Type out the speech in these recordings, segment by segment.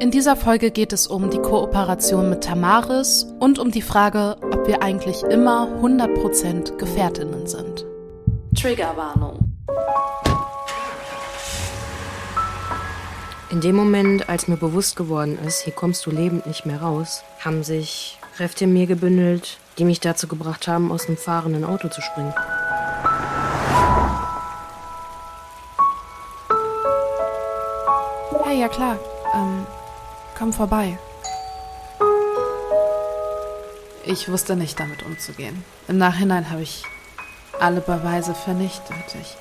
In dieser Folge geht es um die Kooperation mit Tamaris und um die Frage, ob wir eigentlich immer 100% Gefährtinnen sind. Triggerwarnung. In dem Moment, als mir bewusst geworden ist, hier kommst du lebend nicht mehr raus, haben sich Kräfte in mir gebündelt, die mich dazu gebracht haben, aus einem fahrenden Auto zu springen. Hey, ja klar. Komm vorbei. Ich wusste nicht damit umzugehen. Im Nachhinein habe ich alle Beweise vernichtet. Ich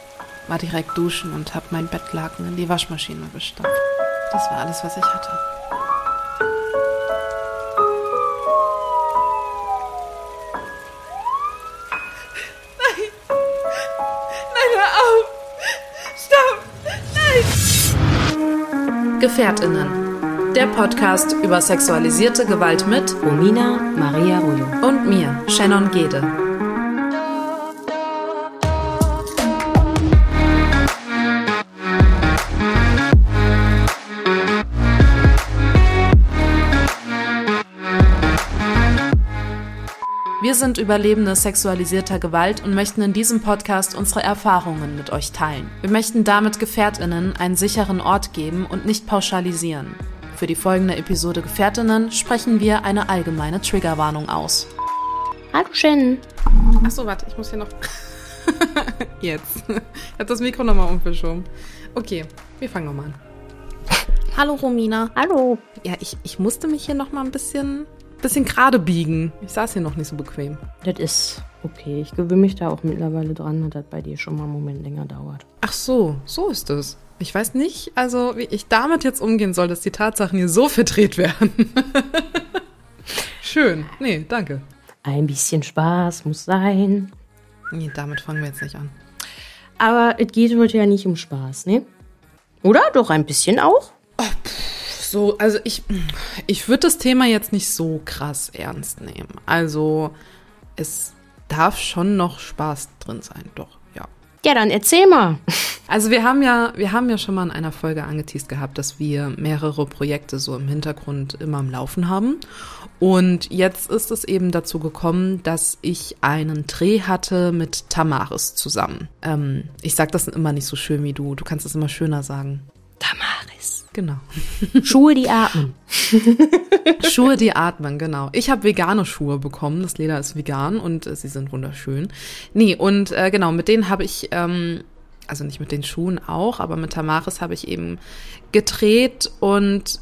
war direkt duschen und habe mein Bettlaken in die Waschmaschine gestopft. Das war alles, was ich hatte. Nein! Nein, hör auf! Stopp! Nein! Gefährtinnen. Der Podcast über sexualisierte Gewalt mit Romina Maria Rollo. und mir, Shannon Gede. Wir sind Überlebende sexualisierter Gewalt und möchten in diesem Podcast unsere Erfahrungen mit euch teilen. Wir möchten damit Gefährtinnen einen sicheren Ort geben und nicht pauschalisieren. Für die folgende Episode Gefährtinnen sprechen wir eine allgemeine Triggerwarnung aus. Hallo Shannon. Achso, warte, ich muss hier noch. Jetzt. Ich habe das Mikro nochmal umverschoben. Okay, wir fangen nochmal an. Hallo Romina. Hallo. Ja, ich, ich musste mich hier nochmal ein bisschen, bisschen gerade biegen. Ich saß hier noch nicht so bequem. Das ist okay. Ich gewöhne mich da auch mittlerweile dran, dass das bei dir schon mal einen Moment länger dauert. Ach so, so ist es. Ich weiß nicht, also wie ich damit jetzt umgehen soll, dass die Tatsachen hier so verdreht werden. Schön. Nee, danke. Ein bisschen Spaß muss sein. Nee, damit fangen wir jetzt nicht an. Aber es geht heute ja nicht um Spaß, ne? Oder? Doch ein bisschen auch? So, also ich, ich würde das Thema jetzt nicht so krass ernst nehmen. Also es darf schon noch Spaß drin sein, doch, ja. Dann erzähl mal. Also wir haben ja, wir haben ja schon mal in einer Folge angeteased gehabt, dass wir mehrere Projekte so im Hintergrund immer am Laufen haben. Und jetzt ist es eben dazu gekommen, dass ich einen Dreh hatte mit Tamaris zusammen. Ähm, ich sag das immer nicht so schön wie du. Du kannst es immer schöner sagen. Tamaris. Genau. Schuhe, die atmen. Schuhe, die atmen, genau. Ich habe vegane Schuhe bekommen. Das Leder ist vegan und äh, sie sind wunderschön. Nee, und äh, genau, mit denen habe ich, ähm, also nicht mit den Schuhen auch, aber mit Tamaris habe ich eben gedreht und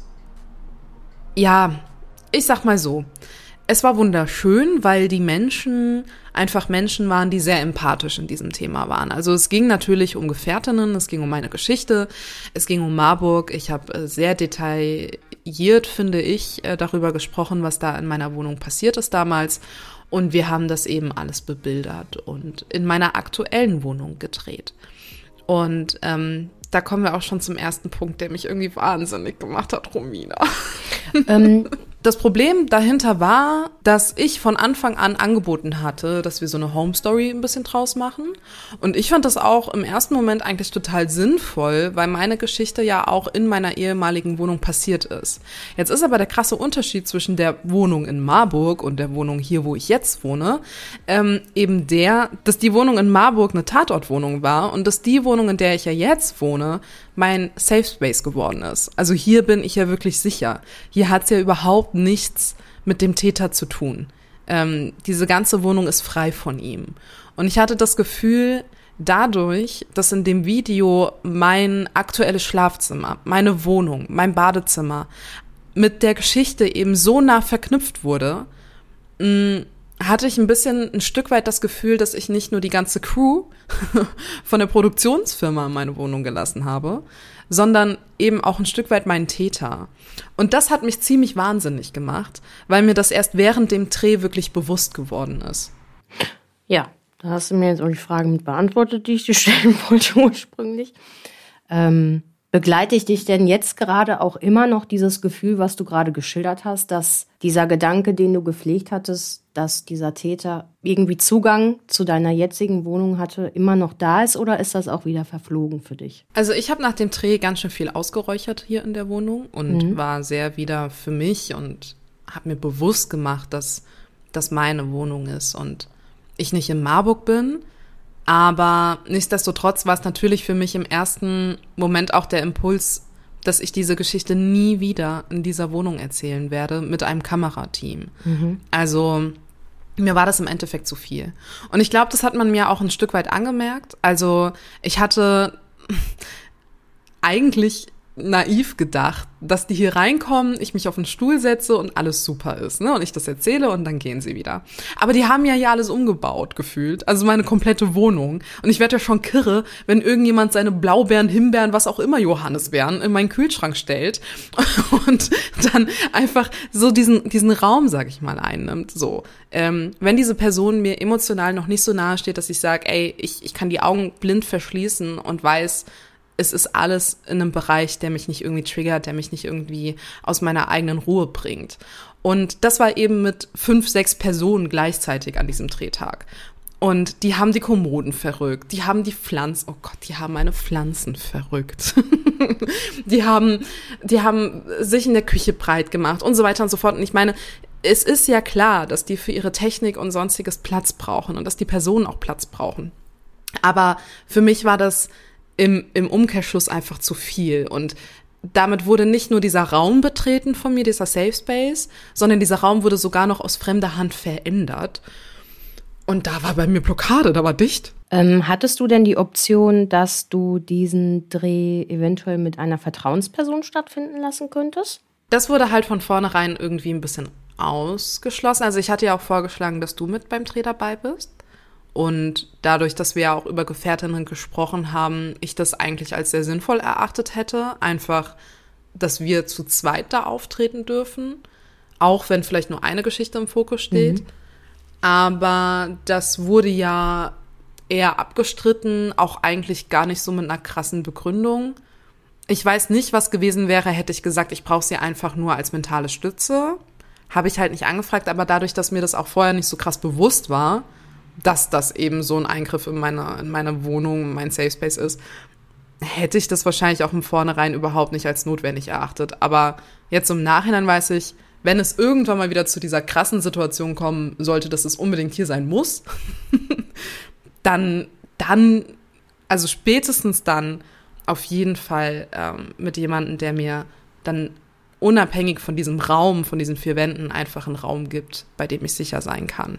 ja, ich sag mal so. Es war wunderschön, weil die Menschen einfach Menschen waren, die sehr empathisch in diesem Thema waren. Also es ging natürlich um Gefährtinnen, es ging um meine Geschichte, es ging um Marburg. Ich habe äh, sehr detailliert, finde ich, äh, darüber gesprochen, was da in meiner Wohnung passiert ist damals. Und wir haben das eben alles bebildert und in meiner aktuellen Wohnung gedreht. Und ähm, da kommen wir auch schon zum ersten Punkt, der mich irgendwie wahnsinnig gemacht hat, Romina. ähm, Das Problem dahinter war, dass ich von Anfang an angeboten hatte, dass wir so eine Home Story ein bisschen draus machen. Und ich fand das auch im ersten Moment eigentlich total sinnvoll, weil meine Geschichte ja auch in meiner ehemaligen Wohnung passiert ist. Jetzt ist aber der krasse Unterschied zwischen der Wohnung in Marburg und der Wohnung hier, wo ich jetzt wohne, ähm, eben der, dass die Wohnung in Marburg eine Tatortwohnung war und dass die Wohnung, in der ich ja jetzt wohne, mein Safe Space geworden ist. Also hier bin ich ja wirklich sicher. Hier hat's ja überhaupt nichts mit dem Täter zu tun. Ähm, diese ganze Wohnung ist frei von ihm. Und ich hatte das Gefühl, dadurch, dass in dem Video mein aktuelles Schlafzimmer, meine Wohnung, mein Badezimmer mit der Geschichte eben so nah verknüpft wurde, mh, hatte ich ein bisschen ein Stück weit das Gefühl, dass ich nicht nur die ganze Crew von der Produktionsfirma in meine Wohnung gelassen habe, sondern eben auch ein Stück weit meinen Täter. Und das hat mich ziemlich wahnsinnig gemacht, weil mir das erst während dem Dreh wirklich bewusst geworden ist. Ja, da hast du mir jetzt auch die Frage mit beantwortet, die ich dir stellen wollte ursprünglich. Ähm, Begleite dich denn jetzt gerade auch immer noch dieses Gefühl, was du gerade geschildert hast, dass dieser Gedanke, den du gepflegt hattest, dass dieser Täter irgendwie Zugang zu deiner jetzigen Wohnung hatte, immer noch da ist oder ist das auch wieder verflogen für dich? Also ich habe nach dem Dreh ganz schön viel ausgeräuchert hier in der Wohnung und mhm. war sehr wieder für mich und habe mir bewusst gemacht, dass das meine Wohnung ist und ich nicht in Marburg bin, aber nichtsdestotrotz war es natürlich für mich im ersten Moment auch der Impuls, dass ich diese Geschichte nie wieder in dieser Wohnung erzählen werde mit einem Kamerateam. Mhm. Also mir war das im Endeffekt zu viel. Und ich glaube, das hat man mir auch ein Stück weit angemerkt. Also ich hatte eigentlich naiv gedacht, dass die hier reinkommen, ich mich auf den Stuhl setze und alles super ist, ne? Und ich das erzähle und dann gehen sie wieder. Aber die haben ja hier alles umgebaut gefühlt, also meine komplette Wohnung. Und ich werde ja schon kirre, wenn irgendjemand seine Blaubeeren, Himbeeren, was auch immer Johannisbeeren in meinen Kühlschrank stellt und dann einfach so diesen diesen Raum, sag ich mal, einnimmt. So, ähm, wenn diese Person mir emotional noch nicht so nahe steht, dass ich sage, ey, ich ich kann die Augen blind verschließen und weiß es ist alles in einem Bereich, der mich nicht irgendwie triggert, der mich nicht irgendwie aus meiner eigenen Ruhe bringt. Und das war eben mit fünf, sechs Personen gleichzeitig an diesem Drehtag. Und die haben die Kommoden verrückt, die haben die Pflanzen, oh Gott, die haben meine Pflanzen verrückt. die haben, die haben sich in der Küche breit gemacht und so weiter und so fort. Und ich meine, es ist ja klar, dass die für ihre Technik und sonstiges Platz brauchen und dass die Personen auch Platz brauchen. Aber für mich war das im, im Umkehrschluss einfach zu viel. Und damit wurde nicht nur dieser Raum betreten von mir, dieser Safe Space, sondern dieser Raum wurde sogar noch aus fremder Hand verändert. Und da war bei mir Blockade, da war dicht. Ähm, hattest du denn die Option, dass du diesen Dreh eventuell mit einer Vertrauensperson stattfinden lassen könntest? Das wurde halt von vornherein irgendwie ein bisschen ausgeschlossen. Also ich hatte ja auch vorgeschlagen, dass du mit beim Dreh dabei bist. Und dadurch, dass wir ja auch über Gefährtinnen gesprochen haben, ich das eigentlich als sehr sinnvoll erachtet hätte. Einfach, dass wir zu zweit da auftreten dürfen. Auch wenn vielleicht nur eine Geschichte im Fokus steht. Mhm. Aber das wurde ja eher abgestritten, auch eigentlich gar nicht so mit einer krassen Begründung. Ich weiß nicht, was gewesen wäre, hätte ich gesagt, ich brauche sie einfach nur als mentale Stütze. Habe ich halt nicht angefragt, aber dadurch, dass mir das auch vorher nicht so krass bewusst war, dass das eben so ein Eingriff in meine, in meine Wohnung, mein Safe Space ist, hätte ich das wahrscheinlich auch im Vornherein überhaupt nicht als notwendig erachtet. Aber jetzt im Nachhinein weiß ich, wenn es irgendwann mal wieder zu dieser krassen Situation kommen sollte, dass es unbedingt hier sein muss, dann, dann, also spätestens dann auf jeden Fall ähm, mit jemandem, der mir dann unabhängig von diesem Raum, von diesen vier Wänden einfach einen Raum gibt, bei dem ich sicher sein kann.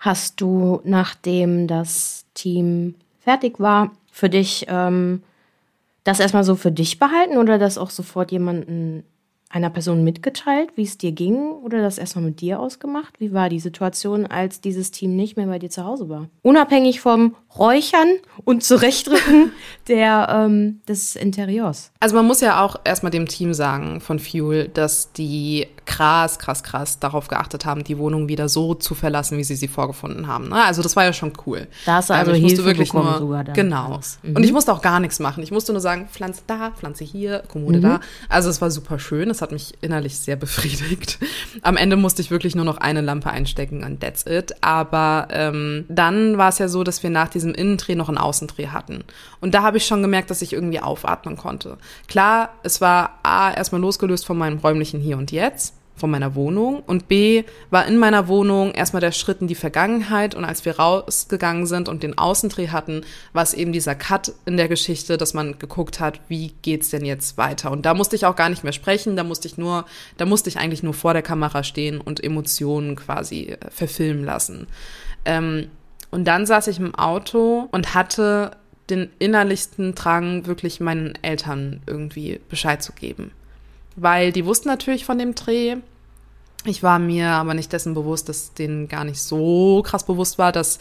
Hast du, nachdem das Team fertig war, für dich ähm, das erstmal so für dich behalten oder das auch sofort jemanden einer Person mitgeteilt, wie es dir ging oder das erstmal mit dir ausgemacht? Wie war die Situation, als dieses Team nicht mehr bei dir zu Hause war? Unabhängig vom Räuchern und Zurechtrücken der, ähm, des Interieurs. Also man muss ja auch erstmal dem Team sagen von Fuel, dass die krass, krass, krass darauf geachtet haben, die Wohnung wieder so zu verlassen, wie sie sie vorgefunden haben. Ne? Also das war ja schon cool. Da hast du also, ich musste wirklich nur, sogar dann. Genau. Mhm. Und ich musste auch gar nichts machen. Ich musste nur sagen, Pflanze da, Pflanze hier, Kommode mhm. da. Also es war super schön. Es hat mich innerlich sehr befriedigt. Am Ende musste ich wirklich nur noch eine Lampe einstecken und that's it. Aber ähm, dann war es ja so, dass wir nach diesem Innendreh noch einen Außendreh hatten. Und da habe ich schon gemerkt, dass ich irgendwie aufatmen konnte. Klar, es war A, erstmal losgelöst von meinem räumlichen Hier und Jetzt von meiner Wohnung und B war in meiner Wohnung erstmal der Schritt in die Vergangenheit und als wir rausgegangen sind und den Außendreh hatten, war es eben dieser Cut in der Geschichte, dass man geguckt hat, wie geht's denn jetzt weiter und da musste ich auch gar nicht mehr sprechen, da musste ich nur, da musste ich eigentlich nur vor der Kamera stehen und Emotionen quasi äh, verfilmen lassen. Ähm, und dann saß ich im Auto und hatte den innerlichsten Drang, wirklich meinen Eltern irgendwie Bescheid zu geben weil die wussten natürlich von dem Dreh. Ich war mir aber nicht dessen bewusst, dass denen gar nicht so krass bewusst war, dass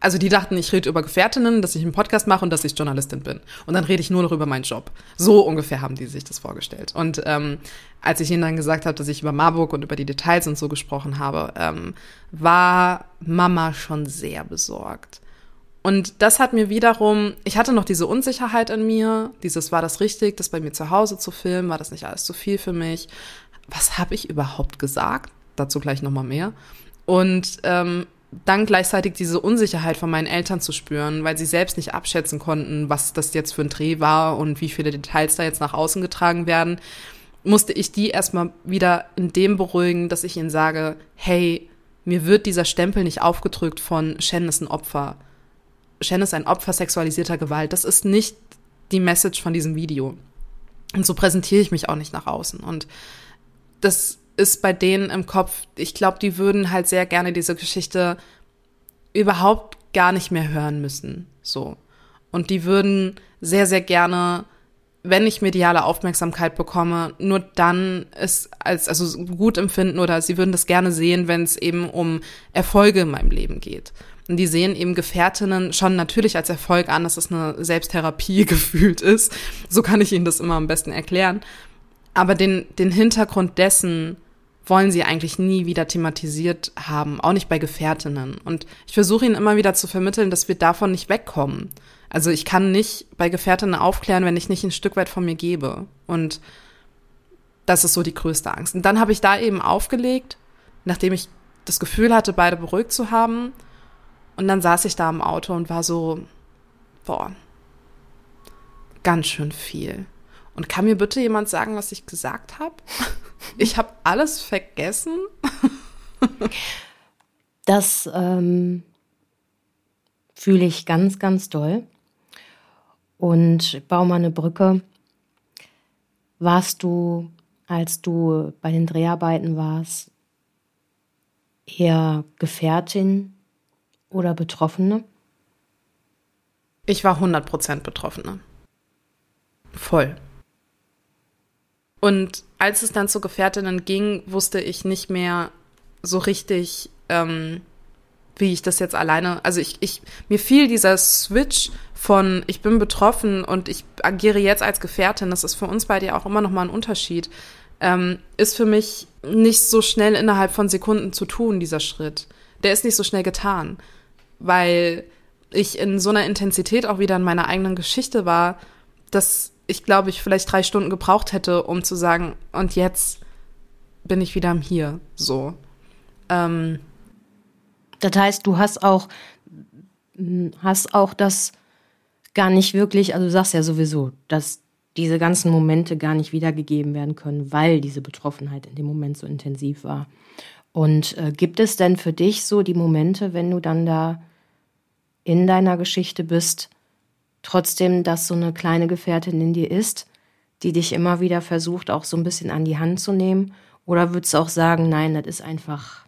also die dachten, ich rede über Gefährtinnen, dass ich einen Podcast mache und dass ich Journalistin bin. Und dann rede ich nur noch über meinen Job. So ungefähr haben die sich das vorgestellt. Und ähm, als ich ihnen dann gesagt habe, dass ich über Marburg und über die Details und so gesprochen habe, ähm, war Mama schon sehr besorgt. Und das hat mir wiederum, ich hatte noch diese Unsicherheit in mir, dieses war das richtig, das bei mir zu Hause zu filmen, war das nicht alles zu viel für mich? Was habe ich überhaupt gesagt? Dazu gleich nochmal mehr. Und ähm, dann gleichzeitig diese Unsicherheit von meinen Eltern zu spüren, weil sie selbst nicht abschätzen konnten, was das jetzt für ein Dreh war und wie viele Details da jetzt nach außen getragen werden, musste ich die erstmal wieder in dem beruhigen, dass ich ihnen sage, hey, mir wird dieser Stempel nicht aufgedrückt von Shen ist ein Opfer. Shen ist ein Opfer sexualisierter Gewalt. Das ist nicht die Message von diesem Video. Und so präsentiere ich mich auch nicht nach außen. Und das ist bei denen im Kopf, ich glaube, die würden halt sehr gerne diese Geschichte überhaupt gar nicht mehr hören müssen. So. Und die würden sehr, sehr gerne, wenn ich mediale Aufmerksamkeit bekomme, nur dann es als, also gut empfinden oder sie würden das gerne sehen, wenn es eben um Erfolge in meinem Leben geht. Und die sehen eben Gefährtinnen schon natürlich als Erfolg an, dass es eine Selbsttherapie gefühlt ist. So kann ich ihnen das immer am besten erklären. Aber den, den Hintergrund dessen, wollen sie eigentlich nie wieder thematisiert haben, auch nicht bei Gefährtinnen. Und ich versuche ihnen immer wieder zu vermitteln, dass wir davon nicht wegkommen. Also ich kann nicht bei Gefährtinnen aufklären, wenn ich nicht ein Stück weit von mir gebe. Und das ist so die größte Angst. Und dann habe ich da eben aufgelegt, nachdem ich das Gefühl hatte, beide beruhigt zu haben. Und dann saß ich da im Auto und war so, boah, ganz schön viel. Und kann mir bitte jemand sagen, was ich gesagt habe? Ich habe alles vergessen. das ähm, fühle ich ganz, ganz doll. Und ich baue mal eine Brücke. Warst du, als du bei den Dreharbeiten warst, eher Gefährtin oder Betroffene? Ich war 100% Betroffene. Voll. Und als es dann zu Gefährtinnen ging, wusste ich nicht mehr so richtig, ähm, wie ich das jetzt alleine, also ich, ich, mir fiel dieser Switch von ich bin betroffen und ich agiere jetzt als Gefährtin, das ist für uns beide ja auch immer noch mal ein Unterschied, ähm, ist für mich nicht so schnell innerhalb von Sekunden zu tun, dieser Schritt. Der ist nicht so schnell getan, weil ich in so einer Intensität auch wieder in meiner eigenen Geschichte war, dass ich glaube, ich vielleicht drei Stunden gebraucht hätte, um zu sagen, und jetzt bin ich wieder am Hier. So. Ähm. Das heißt, du hast auch, hast auch das gar nicht wirklich, also du sagst ja sowieso, dass diese ganzen Momente gar nicht wiedergegeben werden können, weil diese Betroffenheit in dem Moment so intensiv war. Und äh, gibt es denn für dich so die Momente, wenn du dann da in deiner Geschichte bist, trotzdem, dass so eine kleine Gefährtin in dir ist, die dich immer wieder versucht, auch so ein bisschen an die Hand zu nehmen? Oder würdest du auch sagen, nein, das ist einfach,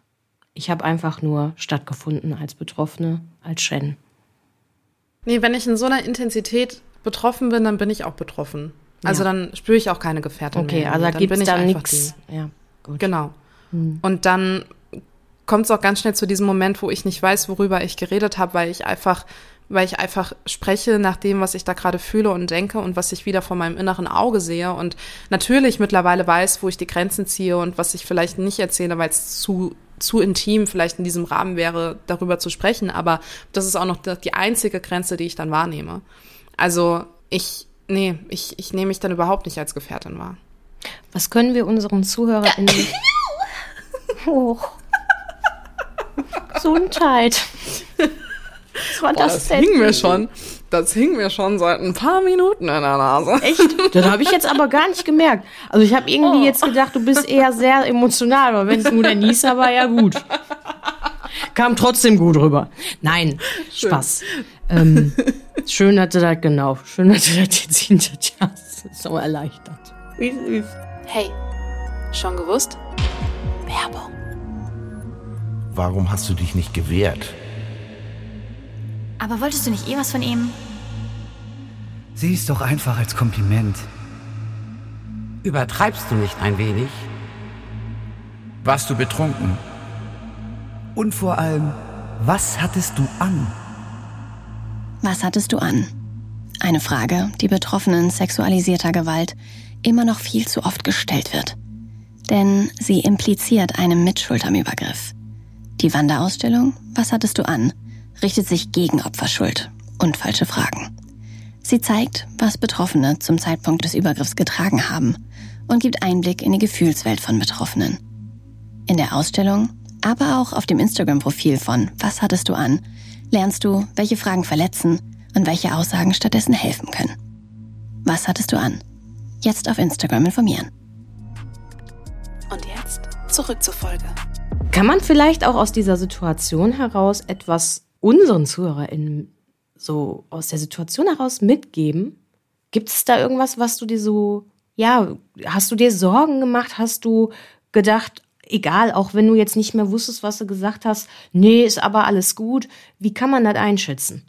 ich habe einfach nur stattgefunden als Betroffene, als Shen? Nee, wenn ich in so einer Intensität betroffen bin, dann bin ich auch betroffen. Also ja. dann spüre ich auch keine Gefährtin okay, mehr. Okay, also da gibt es dann nichts. Ja, gut. Genau. Hm. Und dann kommt es auch ganz schnell zu diesem Moment, wo ich nicht weiß, worüber ich geredet habe, weil ich einfach weil ich einfach spreche nach dem, was ich da gerade fühle und denke und was ich wieder vor meinem inneren Auge sehe und natürlich mittlerweile weiß, wo ich die Grenzen ziehe und was ich vielleicht nicht erzähle, weil es zu zu intim vielleicht in diesem Rahmen wäre, darüber zu sprechen, aber das ist auch noch die einzige Grenze, die ich dann wahrnehme. Also ich, nee, ich, ich nehme mich dann überhaupt nicht als Gefährtin wahr. Was können wir unseren ZuhörerInnen... oh. Gesundheit. Was war Boah, das, das hing mir schon. Das hing mir schon seit ein paar Minuten in der Nase. Echt? Das habe ich jetzt aber gar nicht gemerkt. Also ich habe irgendwie oh. jetzt gedacht, du bist eher sehr emotional, aber wenn es nur der Nieser war, ja gut. Kam trotzdem gut rüber. Nein, schön. Spaß. Ähm, schön hatte das, genau. Schön hatte das jetzt hinter dir. So erleichtert. Wie süß. Hey, schon gewusst? Werbung. Warum hast du dich nicht gewehrt? Aber wolltest du nicht eh was von ihm? Sieh es doch einfach als Kompliment. Übertreibst du nicht ein wenig? Warst du betrunken? Und vor allem, was hattest du an? Was hattest du an? Eine Frage, die Betroffenen sexualisierter Gewalt immer noch viel zu oft gestellt wird. Denn sie impliziert einen Mitschuld am Übergriff. Die Wanderausstellung Was hattest du an? Richtet sich gegen Opferschuld und falsche Fragen. Sie zeigt, was Betroffene zum Zeitpunkt des Übergriffs getragen haben und gibt Einblick in die Gefühlswelt von Betroffenen. In der Ausstellung, aber auch auf dem Instagram-Profil von Was hattest du an, lernst du, welche Fragen verletzen und welche Aussagen stattdessen helfen können. Was hattest du an? Jetzt auf Instagram informieren. Und jetzt zurück zur Folge. Kann man vielleicht auch aus dieser Situation heraus etwas unseren ZuhörerInnen so aus der Situation heraus mitgeben? Gibt es da irgendwas, was du dir so, ja, hast du dir Sorgen gemacht? Hast du gedacht, egal, auch wenn du jetzt nicht mehr wusstest, was du gesagt hast, nee, ist aber alles gut. Wie kann man das einschätzen?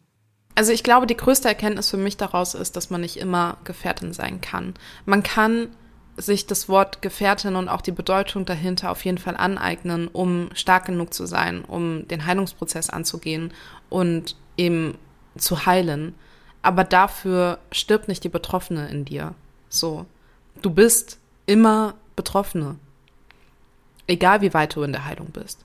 Also ich glaube, die größte Erkenntnis für mich daraus ist, dass man nicht immer Gefährtin sein kann. Man kann sich das Wort Gefährtin und auch die Bedeutung dahinter auf jeden Fall aneignen, um stark genug zu sein, um den Heilungsprozess anzugehen und eben zu heilen. Aber dafür stirbt nicht die Betroffene in dir. So. Du bist immer Betroffene. Egal wie weit du in der Heilung bist.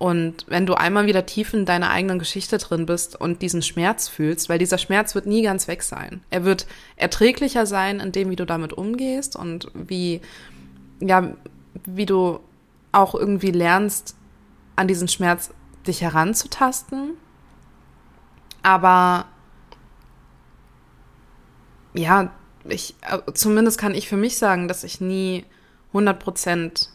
Und wenn du einmal wieder tief in deiner eigenen Geschichte drin bist und diesen Schmerz fühlst, weil dieser Schmerz wird nie ganz weg sein. Er wird erträglicher sein in dem, wie du damit umgehst und wie, ja, wie du auch irgendwie lernst, an diesen Schmerz dich heranzutasten. Aber ja, ich, äh, zumindest kann ich für mich sagen, dass ich nie 100 Prozent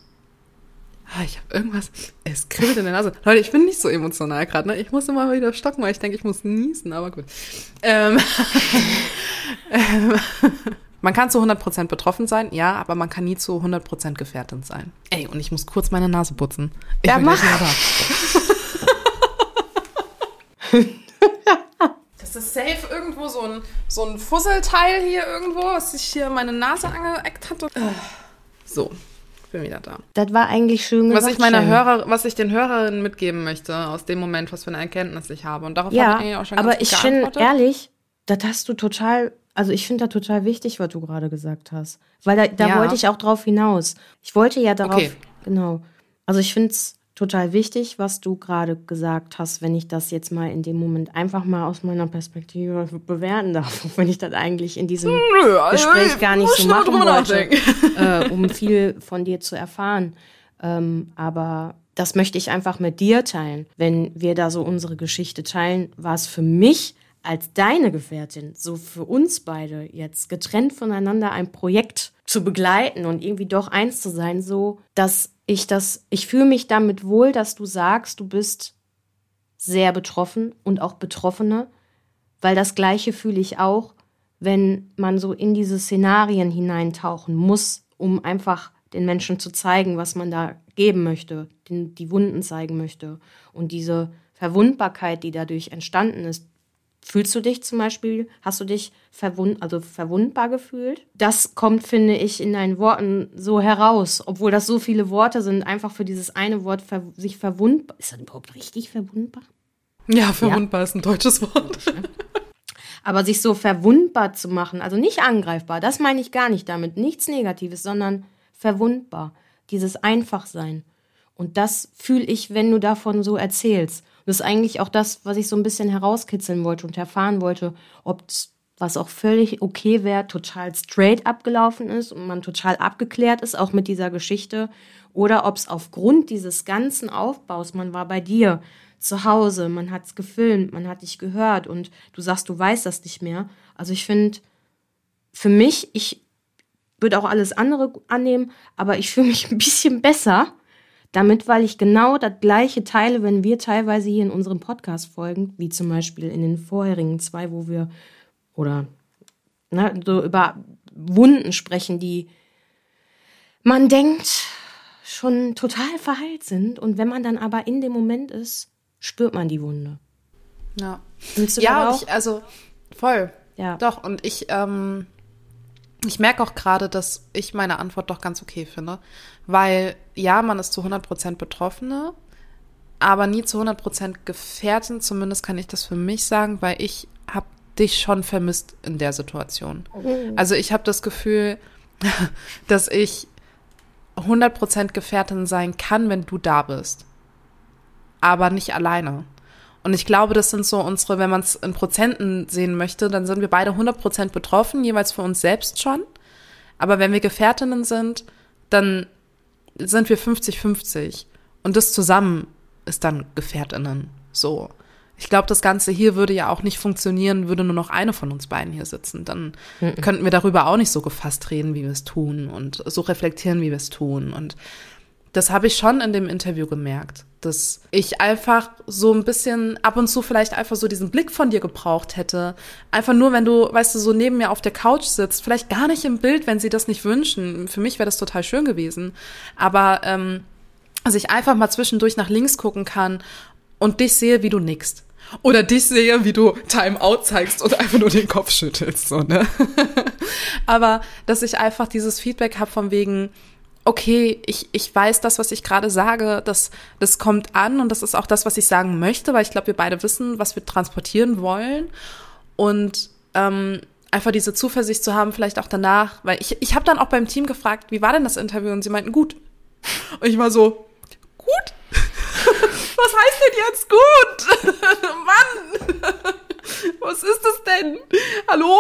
Ah, ich habe irgendwas, es kribbelt in der Nase. Leute, ich bin nicht so emotional gerade, ne? Ich muss immer wieder stocken, weil ich denke, ich muss niesen, aber gut. Ähm, ähm, man kann zu 100% betroffen sein, ja, aber man kann nie zu 100% Gefährtin sein. Ey, und ich muss kurz meine Nase putzen. Ich Ja, mach. Das ist safe irgendwo so ein, so ein Fusselteil hier irgendwo, was sich hier meine Nase angeeckt hat. So, bin wieder da. Das war eigentlich schön Was gesagt. ich meiner. Hörer, was ich den Hörerinnen mitgeben möchte aus dem Moment, was für eine Erkenntnis ich habe. Und darauf habe Ja, ich eigentlich auch schon aber ich finde, ehrlich, das hast du total, also ich finde das total wichtig, was du gerade gesagt hast. Weil da, da Ja. wollte ich auch drauf hinaus. Ich wollte ja darauf, Okay. genau. Also ich finde es total wichtig, was du gerade gesagt hast, wenn ich das jetzt mal in dem Moment einfach mal aus meiner Perspektive bewerten darf, wenn ich das eigentlich in diesem Nö, also Gespräch gar nicht so machen wollte, äh, um viel von dir zu erfahren. Ähm, aber das möchte ich einfach mit dir teilen. Wenn wir da so unsere Geschichte teilen, war es für mich als deine Gefährtin, so für uns beide jetzt getrennt voneinander ein Projekt zu begleiten und irgendwie doch eins zu sein, so dass ich das, ich fühle mich damit wohl, dass du sagst, du bist sehr betroffen und auch Betroffene, weil das Gleiche fühle ich auch, wenn man so in diese Szenarien hineintauchen muss, um einfach den Menschen zu zeigen, was man da geben möchte, den, die Wunden zeigen möchte und diese Verwundbarkeit, die dadurch entstanden ist. Fühlst du dich zum Beispiel, hast du dich verwund, also verwundbar gefühlt? Das kommt, finde ich, in deinen Worten so heraus, obwohl das so viele Worte sind, einfach für dieses eine Wort ver sich verwundbar. Ist das überhaupt richtig verwundbar? Ja, verwundbar ist ein deutsches Wort. Aber sich so verwundbar zu machen, also nicht angreifbar, das meine ich gar nicht damit, nichts Negatives, sondern verwundbar, dieses Einfachsein. Und das fühle ich, wenn du davon so erzählst. Das ist eigentlich auch das, was ich so ein bisschen herauskitzeln wollte und erfahren wollte, ob was auch völlig okay wäre, total straight abgelaufen ist und man total abgeklärt ist, auch mit dieser Geschichte, oder ob es aufgrund dieses ganzen Aufbaus, man war bei dir zu Hause, man hat es gefilmt, man hat dich gehört und du sagst, du weißt das nicht mehr. Also ich finde, für mich, ich würde auch alles andere annehmen, aber ich fühle mich ein bisschen besser damit, weil ich genau das Gleiche teile, wenn wir teilweise hier in unserem Podcast folgen, wie zum Beispiel in den vorherigen zwei, wo wir oder ne, so über Wunden sprechen, die man denkt schon total verheilt sind und wenn man dann aber in dem Moment ist, spürt man die Wunde. Ja. Ja, ich, also voll. Ja. Doch, und ich, ähm, ich merke auch gerade, dass ich meine Antwort doch ganz okay finde. Weil ja, man ist zu 100% Betroffene, aber nie zu 100% Gefährtin. Zumindest kann ich das für mich sagen, weil ich habe dich schon vermisst in der Situation. Also ich habe das Gefühl, dass ich 100% Gefährtin sein kann, wenn du da bist. Aber nicht alleine. Und ich glaube, das sind so unsere, wenn man es in Prozenten sehen möchte, dann sind wir beide 100% betroffen, jeweils für uns selbst schon. Aber wenn wir Gefährtinnen sind, dann sind wir 50-50. Und das zusammen ist dann Gefährtinnen. So. Ich glaube, das Ganze hier würde ja auch nicht funktionieren, würde nur noch eine von uns beiden hier sitzen. Dann mhm. könnten wir darüber auch nicht so gefasst reden, wie wir es tun und so reflektieren, wie wir es tun. Und das habe ich schon in dem Interview gemerkt, dass ich einfach so ein bisschen ab und zu vielleicht einfach so diesen Blick von dir gebraucht hätte. Einfach nur, wenn du, weißt du, so neben mir auf der Couch sitzt, vielleicht gar nicht im Bild, wenn sie das nicht wünschen. Für mich wäre das total schön gewesen. Aber ähm, dass ich einfach mal zwischendurch nach links gucken kann und dich sehe, wie du nickst. Oder dich sehe, wie du Timeout zeigst und einfach nur den Kopf schüttelst, so, ne? Aber dass ich einfach dieses Feedback habe von wegen, okay, ich, ich weiß das, was ich gerade sage, das, das kommt an und das ist auch das, was ich sagen möchte, weil ich glaube, wir beide wissen, was wir transportieren wollen. Und ähm, einfach diese Zuversicht zu haben, vielleicht auch danach, weil ich, ich habe dann auch beim Team gefragt, wie war denn das Interview? Und sie meinten, gut. Und ich war so, gut? Was heißt denn jetzt gut? Mann! Was ist das denn? Hallo?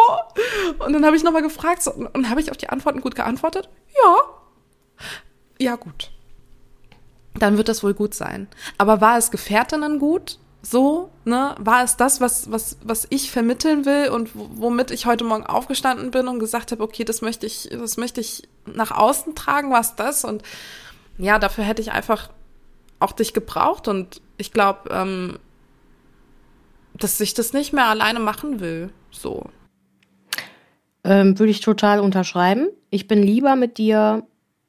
Und dann habe ich nochmal gefragt und habe ich auf die Antworten gut geantwortet? Ja. Ja, gut. Dann wird das wohl gut sein. Aber war es Gefährtinnen gut? So, ne? War es das, was, was, was ich vermitteln will und womit ich heute Morgen aufgestanden bin und gesagt habe, okay, das möchte ich, das möchte ich nach außen tragen, was das? Und ja, dafür hätte ich einfach auch dich gebraucht und ich glaube, ähm, dass ich das nicht mehr alleine machen will. So. Ähm, Würde ich total unterschreiben. Ich bin lieber mit dir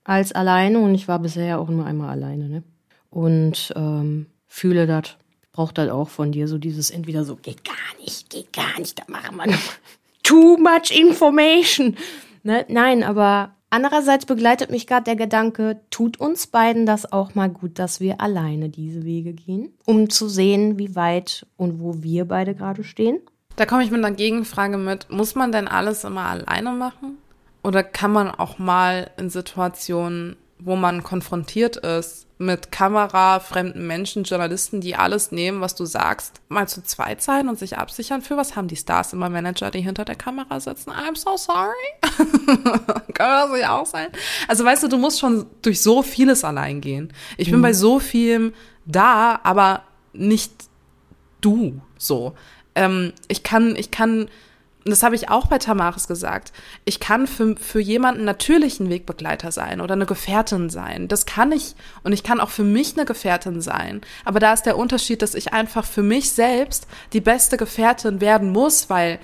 als alleine und ich war bisher auch nur einmal alleine, ne? Und ähm, fühle das, brauche das auch von dir, so dieses entweder so, geht gar nicht, geht gar nicht, da machen wir too much information. Ne? Nein, aber Andererseits begleitet mich gerade der Gedanke, tut uns beiden das auch mal gut, dass wir alleine diese Wege gehen, um zu sehen, wie weit und wo wir beide gerade stehen? Da komme ich mit einer Gegenfrage mit, muss man denn alles immer alleine machen? Oder kann man auch mal in Situationen, wo man konfrontiert ist, mit Kamera, fremden Menschen, Journalisten, die alles nehmen, was du sagst, mal zu zweit sein und sich absichern. Für was haben die Stars immer Manager, die hinter der Kamera sitzen? I'm so sorry. Kann das nicht auch sein? Also weißt du, du musst schon durch so vieles allein gehen. Ich bin mhm. bei so vielem da, aber nicht du so. Ähm, ich kann, ich kann und das habe ich auch bei Tamaris gesagt, ich kann für, für jemanden natürlich ein Wegbegleiter sein oder eine Gefährtin sein. Das kann ich. Und ich kann auch für mich eine Gefährtin sein. Aber da ist der Unterschied, dass ich einfach für mich selbst die beste Gefährtin werden muss, weil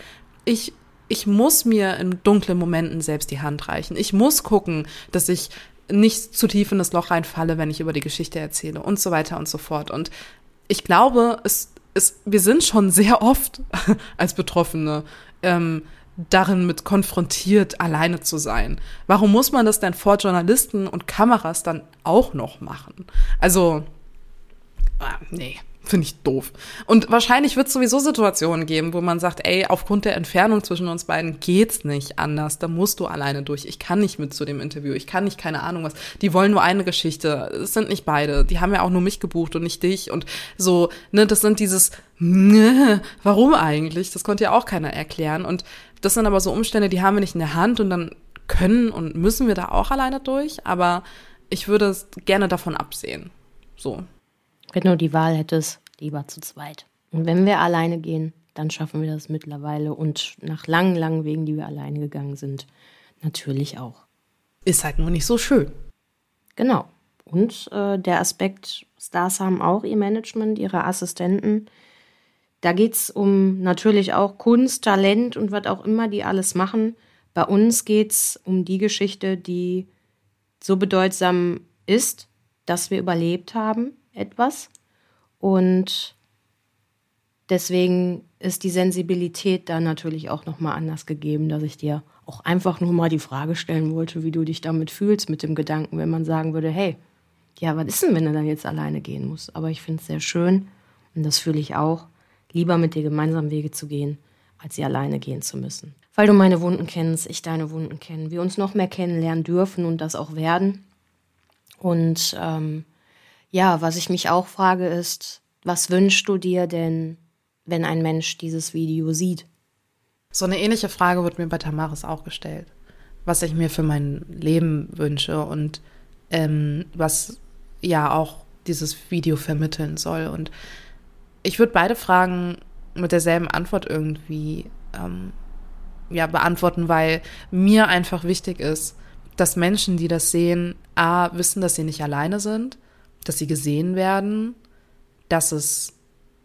ich ich muss mir in dunklen Momenten selbst die Hand reichen. Ich muss gucken, dass ich nicht zu tief in das Loch reinfalle, wenn ich über die Geschichte erzähle und so weiter und so fort. Und ich glaube, es, es, wir sind schon sehr oft als Betroffene ähm, darin mit konfrontiert, alleine zu sein. Warum muss man das denn vor Journalisten und Kameras dann auch noch machen? Also, ah, nee. Finde ich doof. Und wahrscheinlich wird es sowieso Situationen geben, wo man sagt, ey, aufgrund der Entfernung zwischen uns beiden geht's nicht anders. Da musst du alleine durch. Ich kann nicht mit zu dem Interview. Ich kann nicht, keine Ahnung was. Die wollen nur eine Geschichte. Es sind nicht beide. Die haben ja auch nur mich gebucht und nicht dich. Und so, ne, das sind dieses, ne, warum eigentlich? Das konnte ja auch keiner erklären. Und das sind aber so Umstände, die haben wir nicht in der Hand und dann können und müssen wir da auch alleine durch. Aber ich würde gerne davon absehen. So. Wenn du die Wahl hättest, lieber zu zweit. Und wenn wir alleine gehen, dann schaffen wir das mittlerweile und nach langen, langen Wegen, die wir alleine gegangen sind, natürlich auch. Ist halt nur nicht so schön. Genau. Und äh, der Aspekt, Stars haben auch ihr Management, ihre Assistenten. Da geht es um natürlich auch Kunst, Talent und was auch immer die alles machen. Bei uns geht es um die Geschichte, die so bedeutsam ist, dass wir überlebt haben, etwas. Und deswegen ist die Sensibilität da natürlich auch nochmal anders gegeben, dass ich dir auch einfach nur mal die Frage stellen wollte, wie du dich damit fühlst, mit dem Gedanken, wenn man sagen würde, hey, ja, was ist denn, wenn du dann jetzt alleine gehen musst? Aber ich finde es sehr schön und das fühle ich auch, lieber mit dir gemeinsam Wege zu gehen, als sie alleine gehen zu müssen. Weil du meine Wunden kennst, ich deine Wunden kenne, wir uns noch mehr kennenlernen dürfen und das auch werden. Und ähm, ja, was ich mich auch frage ist, Was wünschst du dir denn, wenn ein Mensch dieses Video sieht? So eine ähnliche Frage wird mir bei Tamaris auch gestellt. Was ich mir für mein Leben wünsche und ähm, was ja auch dieses Video vermitteln soll. Und ich würde beide Fragen mit derselben Antwort irgendwie ähm, ja, beantworten, weil mir einfach wichtig ist, dass Menschen, die das sehen, a, wissen, dass sie nicht alleine sind, dass sie gesehen werden, dass es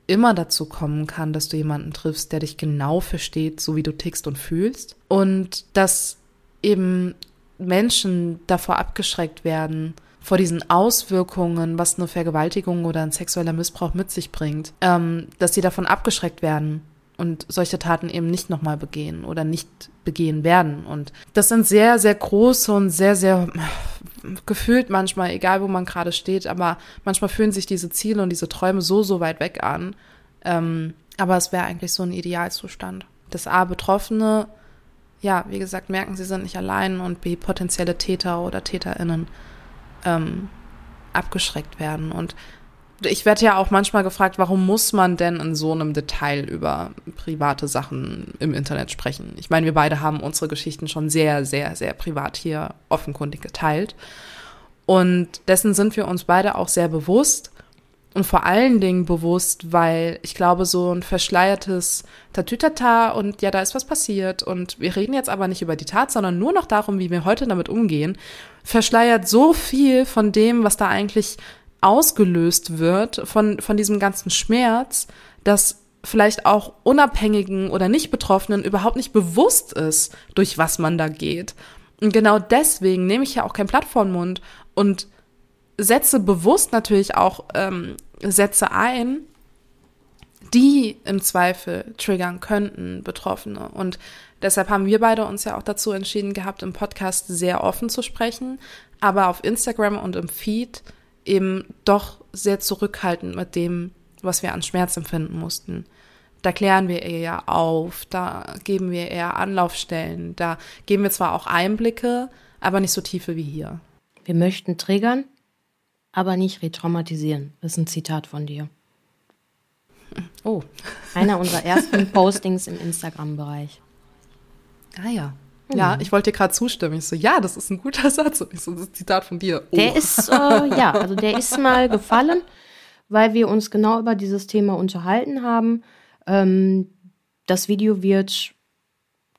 immer dazu kommen kann, dass du jemanden triffst, der dich genau versteht, so wie du tickst und fühlst. Und dass eben Menschen davor abgeschreckt werden, vor diesen Auswirkungen, was eine Vergewaltigung oder ein sexueller Missbrauch mit sich bringt, ähm, dass sie davon abgeschreckt werden und solche Taten eben nicht nochmal begehen oder nicht begehen werden. Und das sind sehr, sehr große und sehr, sehr gefühlt manchmal, egal wo man gerade steht, aber manchmal fühlen sich diese Ziele und diese Träume so, so weit weg an. Ähm, aber es wäre eigentlich so ein Idealzustand. Das A, Betroffene, ja, wie gesagt, merken, sie sind nicht allein und B, potenzielle Täter oder TäterInnen ähm, abgeschreckt werden. Und ich werde ja auch manchmal gefragt, warum muss man denn in so einem Detail über private Sachen im Internet sprechen? Ich meine, wir beide haben unsere Geschichten schon sehr, sehr, sehr privat hier offenkundig geteilt. Und dessen sind wir uns beide auch sehr bewusst. Und vor allen Dingen bewusst, weil ich glaube, so ein verschleiertes Tatütata und ja, da ist was passiert und wir reden jetzt aber nicht über die Tat, sondern nur noch darum, wie wir heute damit umgehen, verschleiert so viel von dem, was da eigentlich ausgelöst wird, von, von diesem ganzen Schmerz, dass vielleicht auch Unabhängigen oder nicht Betroffenen überhaupt nicht bewusst ist, durch was man da geht. Und genau deswegen nehme ich ja auch kein Blatt vor den Mund und setze bewusst natürlich auch ähm, Sätze ein, die im Zweifel triggern könnten Betroffene. Und deshalb haben wir beide uns ja auch dazu entschieden gehabt, im Podcast sehr offen zu sprechen, aber auf Instagram und im Feed eben doch sehr zurückhaltend mit dem, was wir an Schmerz empfinden mussten. Da klären wir eher auf, da geben wir eher Anlaufstellen, da geben wir zwar auch Einblicke, aber nicht so tiefe wie hier. Wir möchten triggern, aber nicht retraumatisieren. Das ist ein Zitat von dir. Oh. Einer unserer ersten Postings im Instagram-Bereich. Ah ja. Ja, mhm. ich wollte dir gerade zustimmen. Ich so, ja, das ist ein guter Satz. Und ich so, das ist ein Zitat von dir. Oh. Der ist, äh, ja, also der ist mal gefallen, weil wir uns genau über dieses Thema unterhalten haben. Ähm, das Video wird,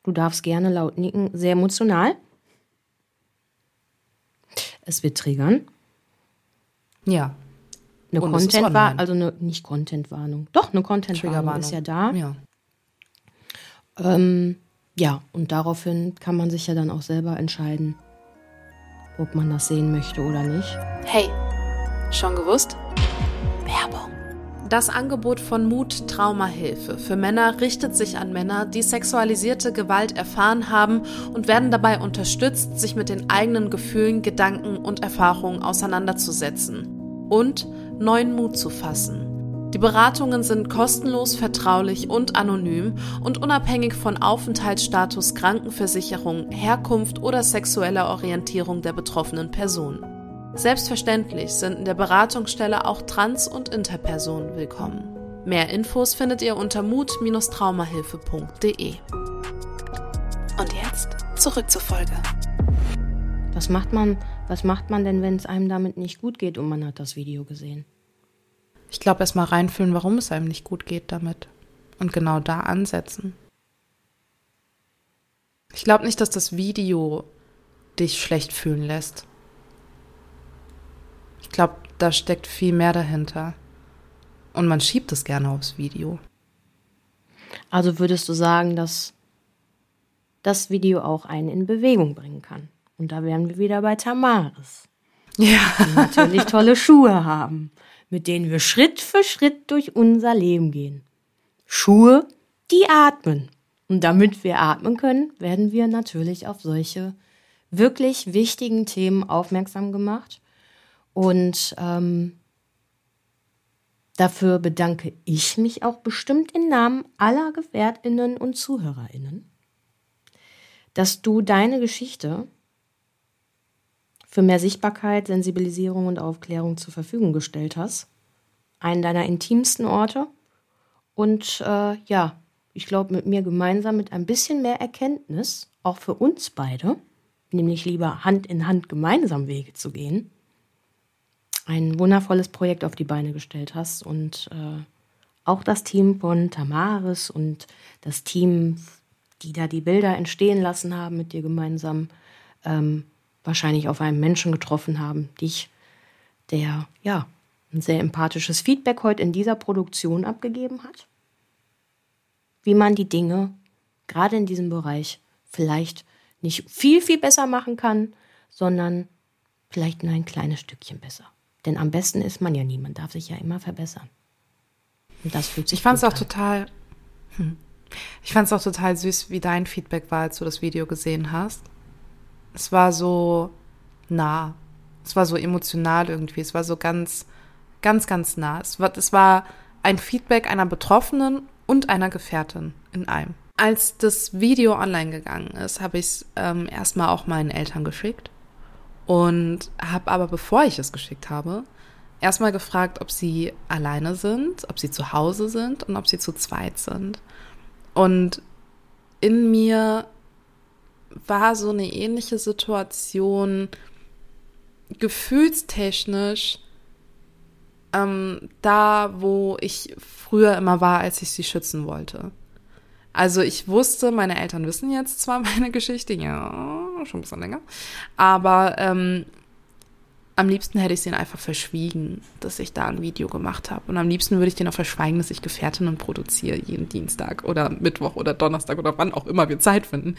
du darfst gerne laut nicken, sehr emotional. Es wird triggern. Ja. Eine Content-Warnung, also eine, nicht Content-Warnung, doch eine Content-Warnung ist ja da. Ja. Ähm, ja, und daraufhin kann man sich ja dann auch selber entscheiden, ob man das sehen möchte oder nicht. Hey, schon gewusst? Werbung. Das Angebot von Mut Traumahilfe für Männer richtet sich an Männer, die sexualisierte Gewalt erfahren haben und werden dabei unterstützt, sich mit den eigenen Gefühlen, Gedanken und Erfahrungen auseinanderzusetzen und neuen Mut zu fassen. Die Beratungen sind kostenlos, vertraulich und anonym und unabhängig von Aufenthaltsstatus, Krankenversicherung, Herkunft oder sexueller Orientierung der betroffenen Person. Selbstverständlich sind in der Beratungsstelle auch Trans- und Interpersonen willkommen. Mehr Infos findet ihr unter mut-traumahilfe.de. Und jetzt zurück zur Folge. Was macht man, was macht man denn, wenn es einem damit nicht gut geht und man hat das Video gesehen? Ich glaube, erst mal reinfühlen, warum es einem nicht gut geht damit. Und genau da ansetzen. Ich glaube nicht, dass das Video dich schlecht fühlen lässt. Ich glaube, da steckt viel mehr dahinter. Und man schiebt es gerne aufs Video. Also würdest du sagen, dass das Video auch einen in Bewegung bringen kann? Und da wären wir wieder bei Tamaris. Ja. Die natürlich tolle Schuhe haben, mit denen wir Schritt für Schritt durch unser Leben gehen. Schuhe, die atmen. Und damit wir atmen können, werden wir natürlich auf solche wirklich wichtigen Themen aufmerksam gemacht. Und ähm, dafür bedanke ich mich auch bestimmt im Namen aller Gefährtinnen und Zuhörerinnen, dass du deine Geschichte für mehr Sichtbarkeit, Sensibilisierung und Aufklärung zur Verfügung gestellt hast. einen deiner intimsten Orte. Und äh, ja, ich glaube, mit mir gemeinsam mit ein bisschen mehr Erkenntnis, auch für uns beide, nämlich lieber Hand in Hand gemeinsam Wege zu gehen, ein wundervolles Projekt auf die Beine gestellt hast und äh, auch das Team von Tamaris und das Team, die da die Bilder entstehen lassen haben mit dir gemeinsam, ähm, wahrscheinlich auf einen Menschen getroffen haben, dich, der ja ein sehr empathisches Feedback heute in dieser Produktion abgegeben hat, wie man die Dinge gerade in diesem Bereich vielleicht nicht viel, viel besser machen kann, sondern vielleicht nur ein kleines Stückchen besser. Denn am besten ist man ja nie, man darf sich ja immer verbessern. Und das fühlt sich Ich fand es auch an. total, hm. ich fand es auch total süß, wie dein Feedback war, als du das Video gesehen hast. Es war so nah. Es war so emotional irgendwie. Es war so ganz, ganz, ganz nah. Es war, es war ein Feedback einer Betroffenen und einer Gefährtin in einem. Als das Video online gegangen ist, habe ich es ähm, erstmal auch meinen Eltern geschickt und habe aber, bevor ich es geschickt habe, erstmal gefragt, ob sie alleine sind, ob sie zu Hause sind und ob sie zu zweit sind. Und in mir war so eine ähnliche Situation gefühlstechnisch ähm, da, wo ich früher immer war, als ich sie schützen wollte. Also ich wusste, meine Eltern wissen jetzt zwar meine Geschichte, ja, schon ein bisschen länger, aber ähm, am liebsten hätte ich es ihnen einfach verschwiegen, dass ich da ein Video gemacht habe. Und am liebsten würde ich denen auch verschweigen, dass ich Gefährtinnen produziere, jeden Dienstag oder Mittwoch oder Donnerstag oder wann auch immer wir Zeit finden.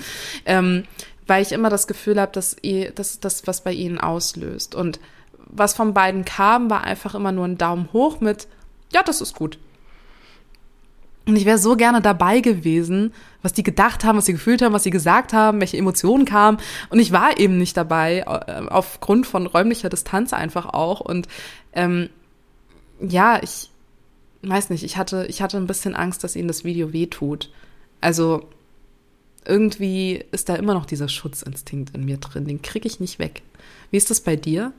Ähm, weil ich immer das Gefühl habe, dass das das was bei ihnen auslöst. Und was von beiden kam, war einfach immer nur ein Daumen hoch mit, ja, das ist gut. Und ich wäre so gerne dabei gewesen, was die gedacht haben, was sie gefühlt haben, was sie gesagt haben, welche Emotionen kamen. Und ich war eben nicht dabei, äh, aufgrund von räumlicher Distanz einfach auch. Und ähm, ja, ich weiß nicht, ich hatte, ich hatte ein bisschen Angst, dass ihnen das Video wehtut. Also irgendwie ist da immer noch dieser Schutzinstinkt in mir drin. Den kriege ich nicht weg. Wie ist das bei dir?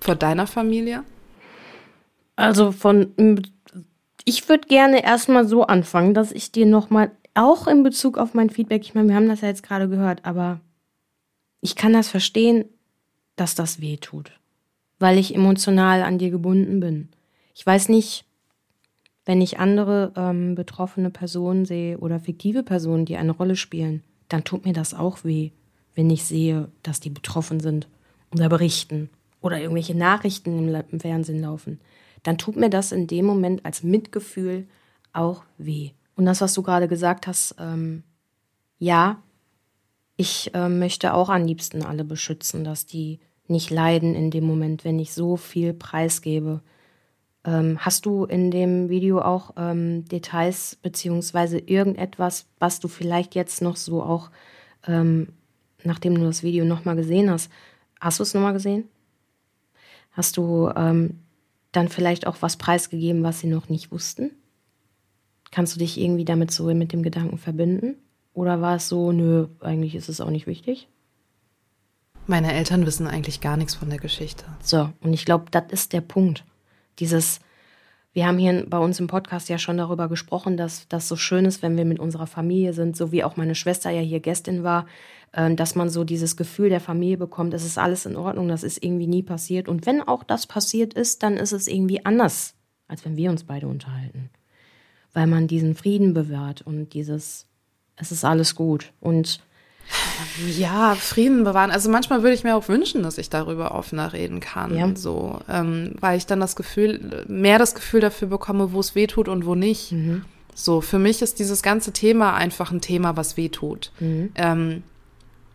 Vor deiner Familie? Also von ich würde gerne erstmal so anfangen, dass ich dir nochmal, auch in Bezug auf mein Feedback, ich meine, wir haben das ja jetzt gerade gehört, aber ich kann das verstehen, dass das weh tut, weil ich emotional an dir gebunden bin. Ich weiß nicht, wenn ich andere ähm, betroffene Personen sehe oder fiktive Personen, die eine Rolle spielen, dann tut mir das auch weh, wenn ich sehe, dass die betroffen sind oder berichten oder irgendwelche Nachrichten im, im Fernsehen laufen dann tut mir das in dem Moment als Mitgefühl auch weh. Und das, was du gerade gesagt hast, ähm, ja, ich äh, möchte auch am liebsten alle beschützen, dass die nicht leiden in dem Moment, wenn ich so viel preisgebe. Ähm, hast du in dem Video auch ähm, Details beziehungsweise irgendetwas, was du vielleicht jetzt noch so auch, ähm, nachdem du das Video nochmal gesehen hast, hast du es nochmal gesehen? Hast du ähm, dann vielleicht auch was preisgegeben, was sie noch nicht wussten? Kannst du dich irgendwie damit so mit dem Gedanken verbinden? Oder war es so, nö, eigentlich ist es auch nicht wichtig? Meine Eltern wissen eigentlich gar nichts von der Geschichte. So, und ich glaube, das ist der Punkt. Dieses, wir haben hier bei uns im Podcast ja schon darüber gesprochen, dass das so schön ist, wenn wir mit unserer Familie sind, so wie auch meine Schwester ja hier Gästin war, ähm, dass man so dieses Gefühl der Familie bekommt, es ist alles in Ordnung, das ist irgendwie nie passiert. Und wenn auch das passiert ist, dann ist es irgendwie anders, als wenn wir uns beide unterhalten. Weil man diesen Frieden bewahrt und dieses, es ist alles gut. Und ja, Frieden bewahren. Also manchmal würde ich mir auch wünschen, dass ich darüber offener reden kann. Ja. So, ähm, weil ich dann das Gefühl, mehr das Gefühl dafür bekomme, wo es weh tut und wo nicht. Mhm. So, für mich ist dieses ganze Thema einfach ein Thema, was weh tut. Mhm. Ähm,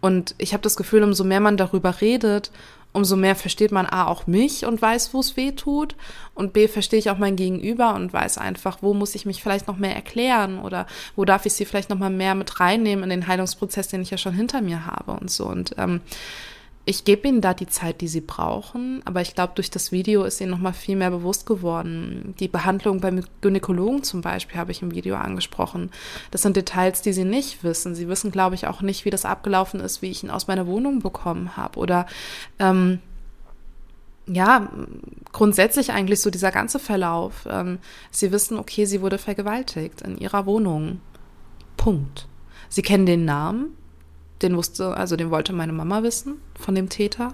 und ich habe das Gefühl, umso mehr man darüber redet, umso mehr versteht man A auch mich und weiß, wo es weh tut. Und B verstehe ich auch mein Gegenüber und weiß einfach, wo muss ich mich vielleicht noch mehr erklären oder wo darf ich sie vielleicht noch mal mehr mit reinnehmen in den Heilungsprozess, den ich ja schon hinter mir habe und so. Und ähm, ich gebe ihnen da die Zeit, die sie brauchen, aber ich glaube, durch das Video ist ihnen noch mal viel mehr bewusst geworden. Die Behandlung beim Gynäkologen zum Beispiel habe ich im Video angesprochen. Das sind Details, die sie nicht wissen. Sie wissen, glaube ich, auch nicht, wie das abgelaufen ist, wie ich ihn aus meiner Wohnung bekommen habe oder ähm, ja, grundsätzlich eigentlich so dieser ganze Verlauf. Ähm, sie wissen, okay, sie wurde vergewaltigt in ihrer Wohnung. Punkt. Sie kennen den Namen, den wusste, also den wollte meine Mama wissen von dem Täter.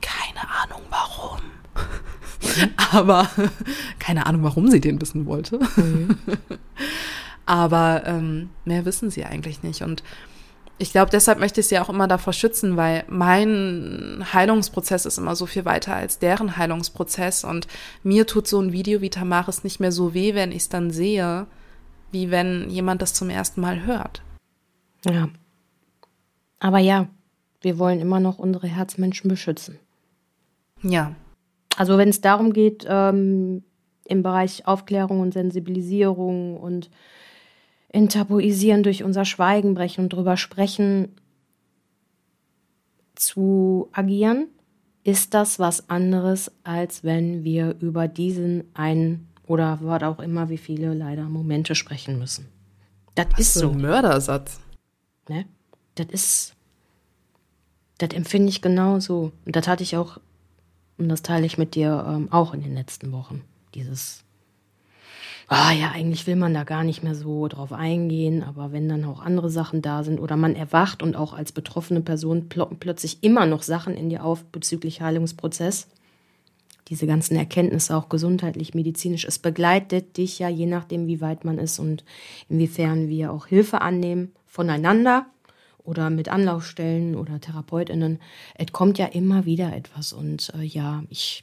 Keine Ahnung warum. Aber keine Ahnung, warum sie den wissen wollte. Mhm. Aber ähm, mehr wissen sie eigentlich nicht. Und ich glaube, deshalb möchte ich sie auch immer davor schützen, weil mein Heilungsprozess ist immer so viel weiter als deren Heilungsprozess. Und mir tut so ein Video wie Tamaris nicht mehr so weh, wenn ich es dann sehe, wie wenn jemand das zum ersten Mal hört. Ja. Aber ja, wir wollen immer noch unsere Herzmenschen beschützen. Ja. Also wenn es darum geht, ähm, im Bereich Aufklärung und Sensibilisierung und enttabuisieren durch unser Schweigen brechen und drüber sprechen zu agieren, ist das was anderes, als wenn wir über diesen einen oder was auch immer, wie viele leider Momente sprechen müssen. Das was ist so. Ein Mördersatz. Ne? Das ist, das empfinde ich genauso. Und das hatte ich auch, und das teile ich mit dir ähm, auch in den letzten Wochen. Dieses ah ja, eigentlich will man da gar nicht mehr so drauf eingehen, aber wenn dann auch andere Sachen da sind oder man erwacht und auch als betroffene Person ploppen plötzlich immer noch Sachen in dir auf bezüglich Heilungsprozess, diese ganzen Erkenntnisse auch gesundheitlich, medizinisch, es begleitet dich ja je nachdem, wie weit man ist und inwiefern wir auch Hilfe annehmen voneinander oder mit Anlaufstellen oder Therapeutinnen. Es kommt ja immer wieder etwas und äh, ja, ich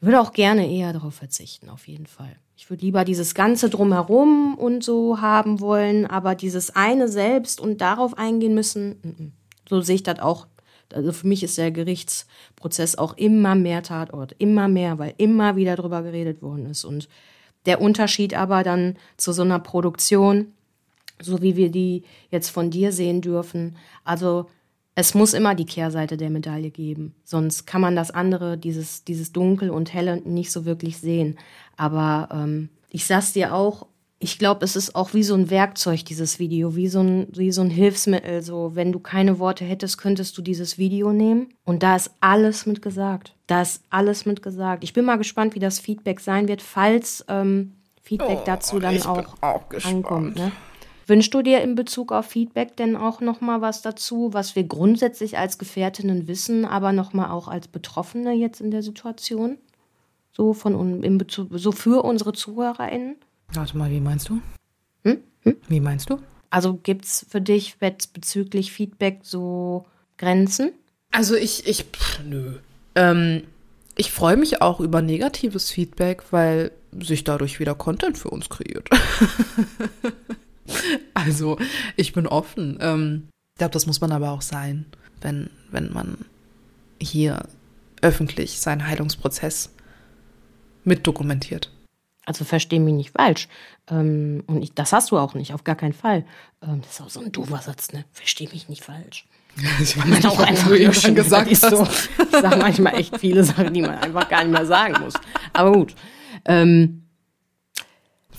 würde auch gerne eher darauf verzichten, auf jeden Fall. Ich würde lieber dieses Ganze drumherum und so haben wollen, aber dieses eine selbst und darauf eingehen müssen, so sehe ich das auch. Also für mich ist der Gerichtsprozess auch immer mehr Tatort, immer mehr, weil immer wieder drüber geredet worden ist. Und der Unterschied aber dann zu so einer Produktion, so wie wir die jetzt von dir sehen dürfen, also es muss immer die Kehrseite der Medaille geben. Sonst kann man das andere, dieses, dieses Dunkel und Helle, nicht so wirklich sehen. Aber ähm, ich sag's dir auch, ich glaube, es ist auch wie so ein Werkzeug, dieses Video, wie so, ein, wie so ein Hilfsmittel. So, wenn du keine Worte hättest, könntest du dieses Video nehmen. Und da ist alles mit gesagt. Da ist alles mit gesagt. Ich bin mal gespannt, wie das Feedback sein wird, falls ähm, Feedback oh, dazu dann auch, auch ankommt. Ne? Wünschst du dir in Bezug auf Feedback denn auch noch mal was dazu, was wir grundsätzlich als Gefährtinnen wissen, aber noch mal auch als Betroffene jetzt in der Situation? So von in Bezug, so für unsere ZuhörerInnen? Warte mal, wie meinst du? Hm? Hm? Wie meinst du? Also gibt es für dich bezüglich Feedback so Grenzen? Also ich, ich, pff, nö. Ähm, ich freue mich auch über negatives Feedback, weil sich dadurch wieder Content für uns kreiert. Also, ich bin offen. Ähm, ich glaube, das muss man aber auch sein, wenn, wenn man hier öffentlich seinen Heilungsprozess mitdokumentiert. Also verstehe mich nicht falsch. Ähm, und ich, das hast du auch nicht, auf gar keinen Fall. Ähm, das ist auch so ein doofer Satz, ne? Verstehe mich nicht falsch. Ich nicht, auch einfach du schon gesagt hast. So. Ich sage manchmal echt viele Sachen, die man einfach gar nicht mehr sagen muss. Aber gut. Ähm,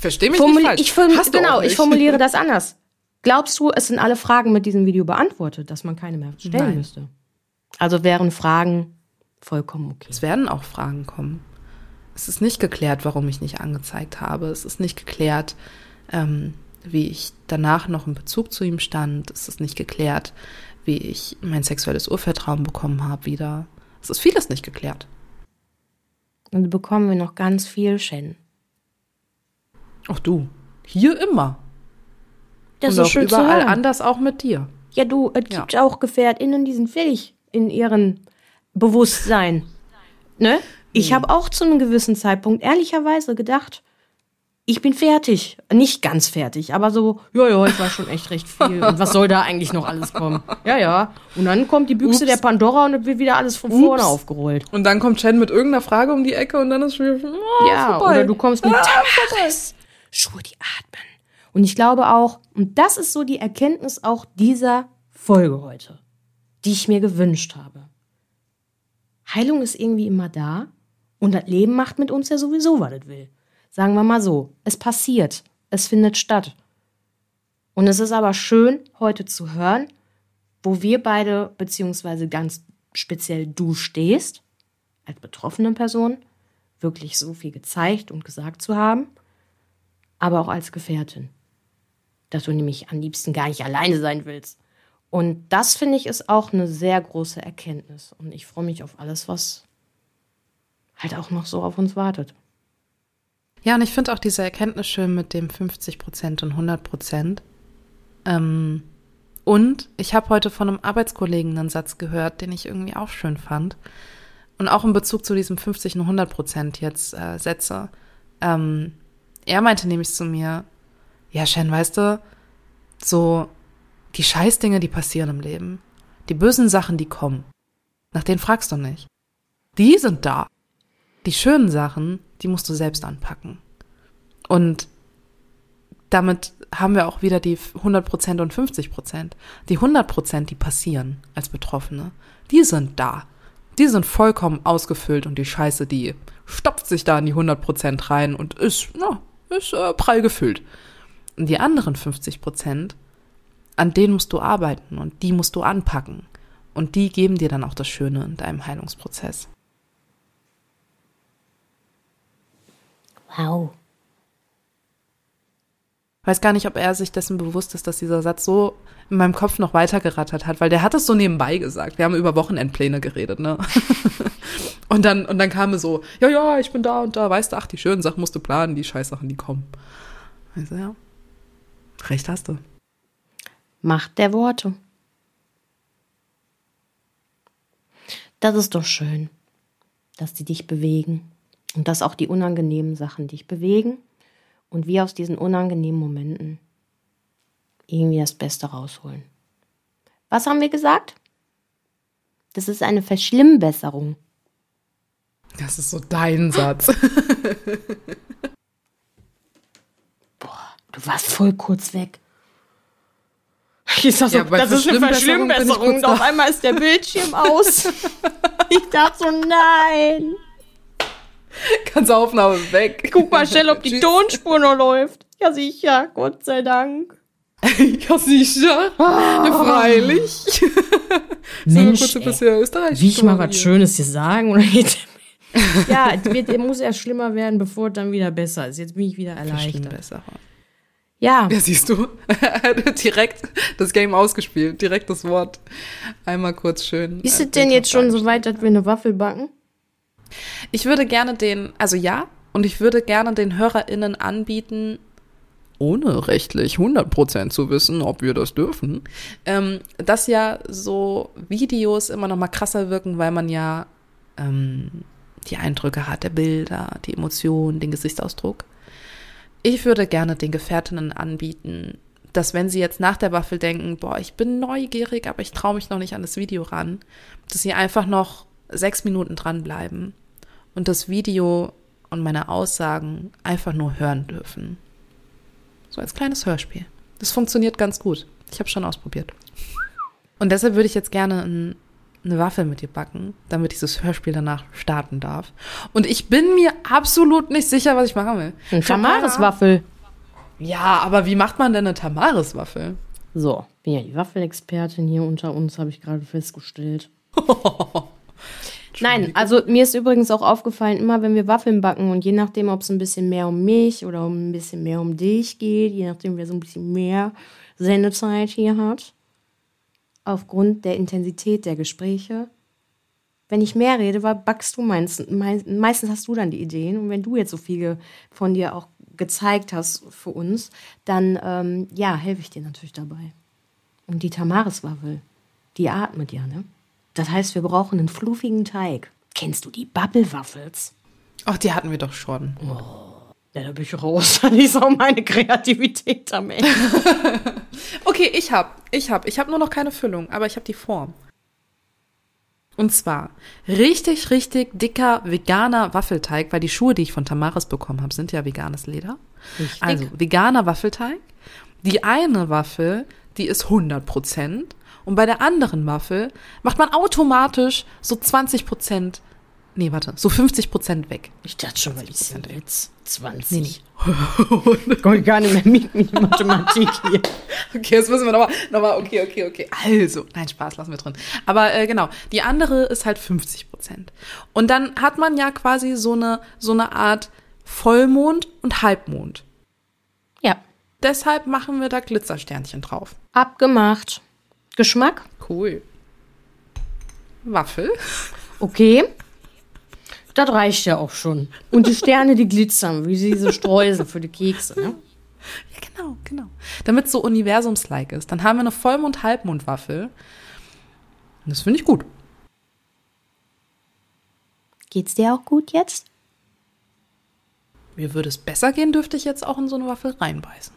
Verstehe mich Formul nicht falsch. Ich Hast genau, ich formuliere das anders. Glaubst du, es sind alle Fragen mit diesem Video beantwortet, dass man keine mehr stellen Nein. müsste? Also wären Fragen vollkommen okay. Es werden auch Fragen kommen. Es ist nicht geklärt, warum ich nicht angezeigt habe. Es ist nicht geklärt, ähm, wie ich danach noch in Bezug zu ihm stand. Es ist nicht geklärt, wie ich mein sexuelles Urvertrauen bekommen habe wieder. Es ist vieles nicht geklärt. Und bekommen wir noch ganz viel, Shen. Ach du, hier immer. Das Und ist auch schön überall anders auch mit dir. Ja, du, es ja. gibt auch GefährtInnen, die sind fähig in ihrem Bewusstsein. Ne? Ich mhm. habe auch zu einem gewissen Zeitpunkt ehrlicherweise gedacht, ich bin fertig. Nicht ganz fertig, aber so, ja, ja, ich war schon echt recht viel. Und was soll da eigentlich noch alles kommen? Ja, ja. Und dann kommt die Büchse Ups. der Pandora und es wird wieder alles von Ups. vorne aufgerollt. Und dann kommt Chen mit irgendeiner Frage um die Ecke und dann ist schon wieder, oh, ja, vorbei. oder du kommst mit ah, Tamaris. Schuhe, die atmen. Und ich glaube auch, und das ist so die Erkenntnis auch dieser Folge heute, die ich mir gewünscht habe. Heilung ist irgendwie immer da und das Leben macht mit uns ja sowieso, was es will. Sagen wir mal so, es passiert, es findet statt. Und es ist aber schön, heute zu hören, wo wir beide, beziehungsweise ganz speziell du stehst als betroffene Person wirklich so viel gezeigt und gesagt zu haben, aber auch als Gefährtin. Dass du nämlich am liebsten gar nicht alleine sein willst. Und das finde ich ist auch eine sehr große Erkenntnis. Und ich freue mich auf alles, was halt auch noch so auf uns wartet. Ja, und ich finde auch diese Erkenntnis schön mit dem 50 Prozent und 100 Prozent. Ähm, und ich habe heute von einem Arbeitskollegen einen Satz gehört, den ich irgendwie auch schön fand. Und auch in Bezug zu diesem 50 und 100 Prozent jetzt äh, Sätze. Ähm, er meinte nämlich zu mir, ja, Shen, weißt du, so die Scheißdinge, die passieren im Leben, die bösen Sachen, die kommen, nach denen fragst du nicht. Die sind da. Die schönen Sachen, die musst du selbst anpacken. Und damit haben wir auch wieder die 100% und 50%. Die 100%, die passieren als Betroffene, die sind da. Die sind vollkommen ausgefüllt und die Scheiße, die stopft sich da in die 100% rein und ist, na, ist äh, prall gefüllt. Und die anderen 50%, an denen musst du arbeiten und die musst du anpacken. Und die geben dir dann auch das Schöne in deinem Heilungsprozess. Wow. Weiß gar nicht, ob er sich dessen bewusst ist, dass dieser Satz so in meinem Kopf noch weitergerattert hat, weil der hat es so nebenbei gesagt. Wir haben über Wochenendpläne geredet, ne? und dann, und dann kam es so, ja, ja, ich bin da und da, weißt du, ach, die schönen Sachen musst du planen, die Scheißsachen, die kommen. Also, ja. Recht hast du. Macht der Worte. Das ist doch schön, dass die dich bewegen. Und dass auch die unangenehmen Sachen dich bewegen und wir aus diesen unangenehmen Momenten irgendwie das Beste rausholen. Was haben wir gesagt? Das ist eine Verschlimmbesserung. Das ist so dein Satz. Boah, du warst voll kurz weg. Ich sag so, Ja, das ist eine Verschlimmbesserung Und auf einmal ist der Bildschirm aus. ich dachte so, nein. Ganze Aufnahme weg. Guck mal schnell, ob die. Tonspur noch läuft. Ja, sicher, Gott sei Dank. Ja, sicher. Ja, freilich. so Mensch, kurz ein ey. Österreich. Will ich mal was Schönes dir sagen? Oder geht ja, es wird, muss erst schlimmer werden, bevor es dann wieder besser ist. Jetzt bin ich wieder erleichtert. Besser. Ja, Ja, siehst du, direkt das Game ausgespielt, direkt das Wort. Einmal kurz schön. ist äh, es denn jetzt schon so weit, dass wir eine Waffel backen? Ich würde gerne den, also ja, und ich würde gerne den HörerInnen anbieten, ohne rechtlich 100% zu wissen, ob wir das dürfen, ähm, dass ja so Videos immer noch mal krasser wirken, weil man ja ähm, die Eindrücke hat, der Bilder, die Emotionen, den Gesichtsausdruck. Ich würde gerne den Gefährtinnen anbieten, dass wenn sie jetzt nach der Waffel denken, boah, ich bin neugierig, aber ich traue mich noch nicht an das Video ran, dass sie einfach noch sechs Minuten dranbleiben und das Video und meine Aussagen einfach nur hören dürfen. So als kleines Hörspiel. Das funktioniert ganz gut. Ich habe schon ausprobiert. Und deshalb würde ich jetzt gerne ein, eine Waffel mit dir backen, damit dieses Hörspiel danach starten darf. Und ich bin mir absolut nicht sicher, was ich machen will. Ein Tamaris-Waffel. Ja, aber wie macht man denn eine Tamaris-Waffel? So, bin ja die Waffelexpertin hier unter uns, habe ich gerade festgestellt. Nein, also mir ist übrigens auch aufgefallen, immer wenn wir Waffeln backen und je nachdem, ob es ein bisschen mehr um mich oder um ein bisschen mehr um dich geht, je nachdem, wer so ein bisschen mehr Sendezeit hier hat, aufgrund der Intensität der Gespräche, wenn ich mehr rede, backst du meistens, meistens hast du dann die Ideen und wenn du jetzt so viele von dir auch gezeigt hast für uns, dann ähm, ja, helfe ich dir natürlich dabei. Und die Tamaris-Waffel, die atmet ja, ne? Das heißt, wir brauchen einen fluffigen Teig. Kennst du die Bubble-Waffels? Ach, die hatten wir doch schon. Ja, da bin ich raus. Ist auch meine Kreativität am Ende. Okay, ich hab, ich hab, ich hab nur noch keine Füllung, aber ich hab die Form. Und zwar richtig, richtig dicker veganer Waffelteig, weil die Schuhe, die ich von Tamaris bekommen habe, sind ja veganes Leder. Richtig. Also veganer Waffelteig. Die eine Waffel, die ist 100 Prozent. Und bei der anderen Waffel macht man automatisch so 20 Prozent nee, warte, so 50 Prozent weg. Ich dachte schon, weil ich sind jetzt 20. Nee, nee. Komm ich gar nicht mehr mit mit Mathematik hier. Okay, jetzt müssen wir nochmal, nochmal, okay, okay, okay. Also, nein, Spaß, lassen wir drin. Aber äh, genau, die andere ist halt 50 Prozent. Und dann hat man ja quasi so eine, so eine Art Vollmond und Halbmond. Ja, Deshalb machen wir da Glitzersternchen drauf. abgemacht. Geschmack? Cool. Waffel. Okay. Das reicht ja auch schon. Und die Sterne, die glitzern, wie diese Streusel für die Kekse. Ne? Ja, genau, genau. Damit es so universumslike ist. Dann haben wir eine Vollmond-Halbmond-Waffel. Und das finde ich gut. Geht's dir auch gut jetzt? Mir würde es besser gehen, dürfte ich jetzt auch in so eine Waffel reinbeißen.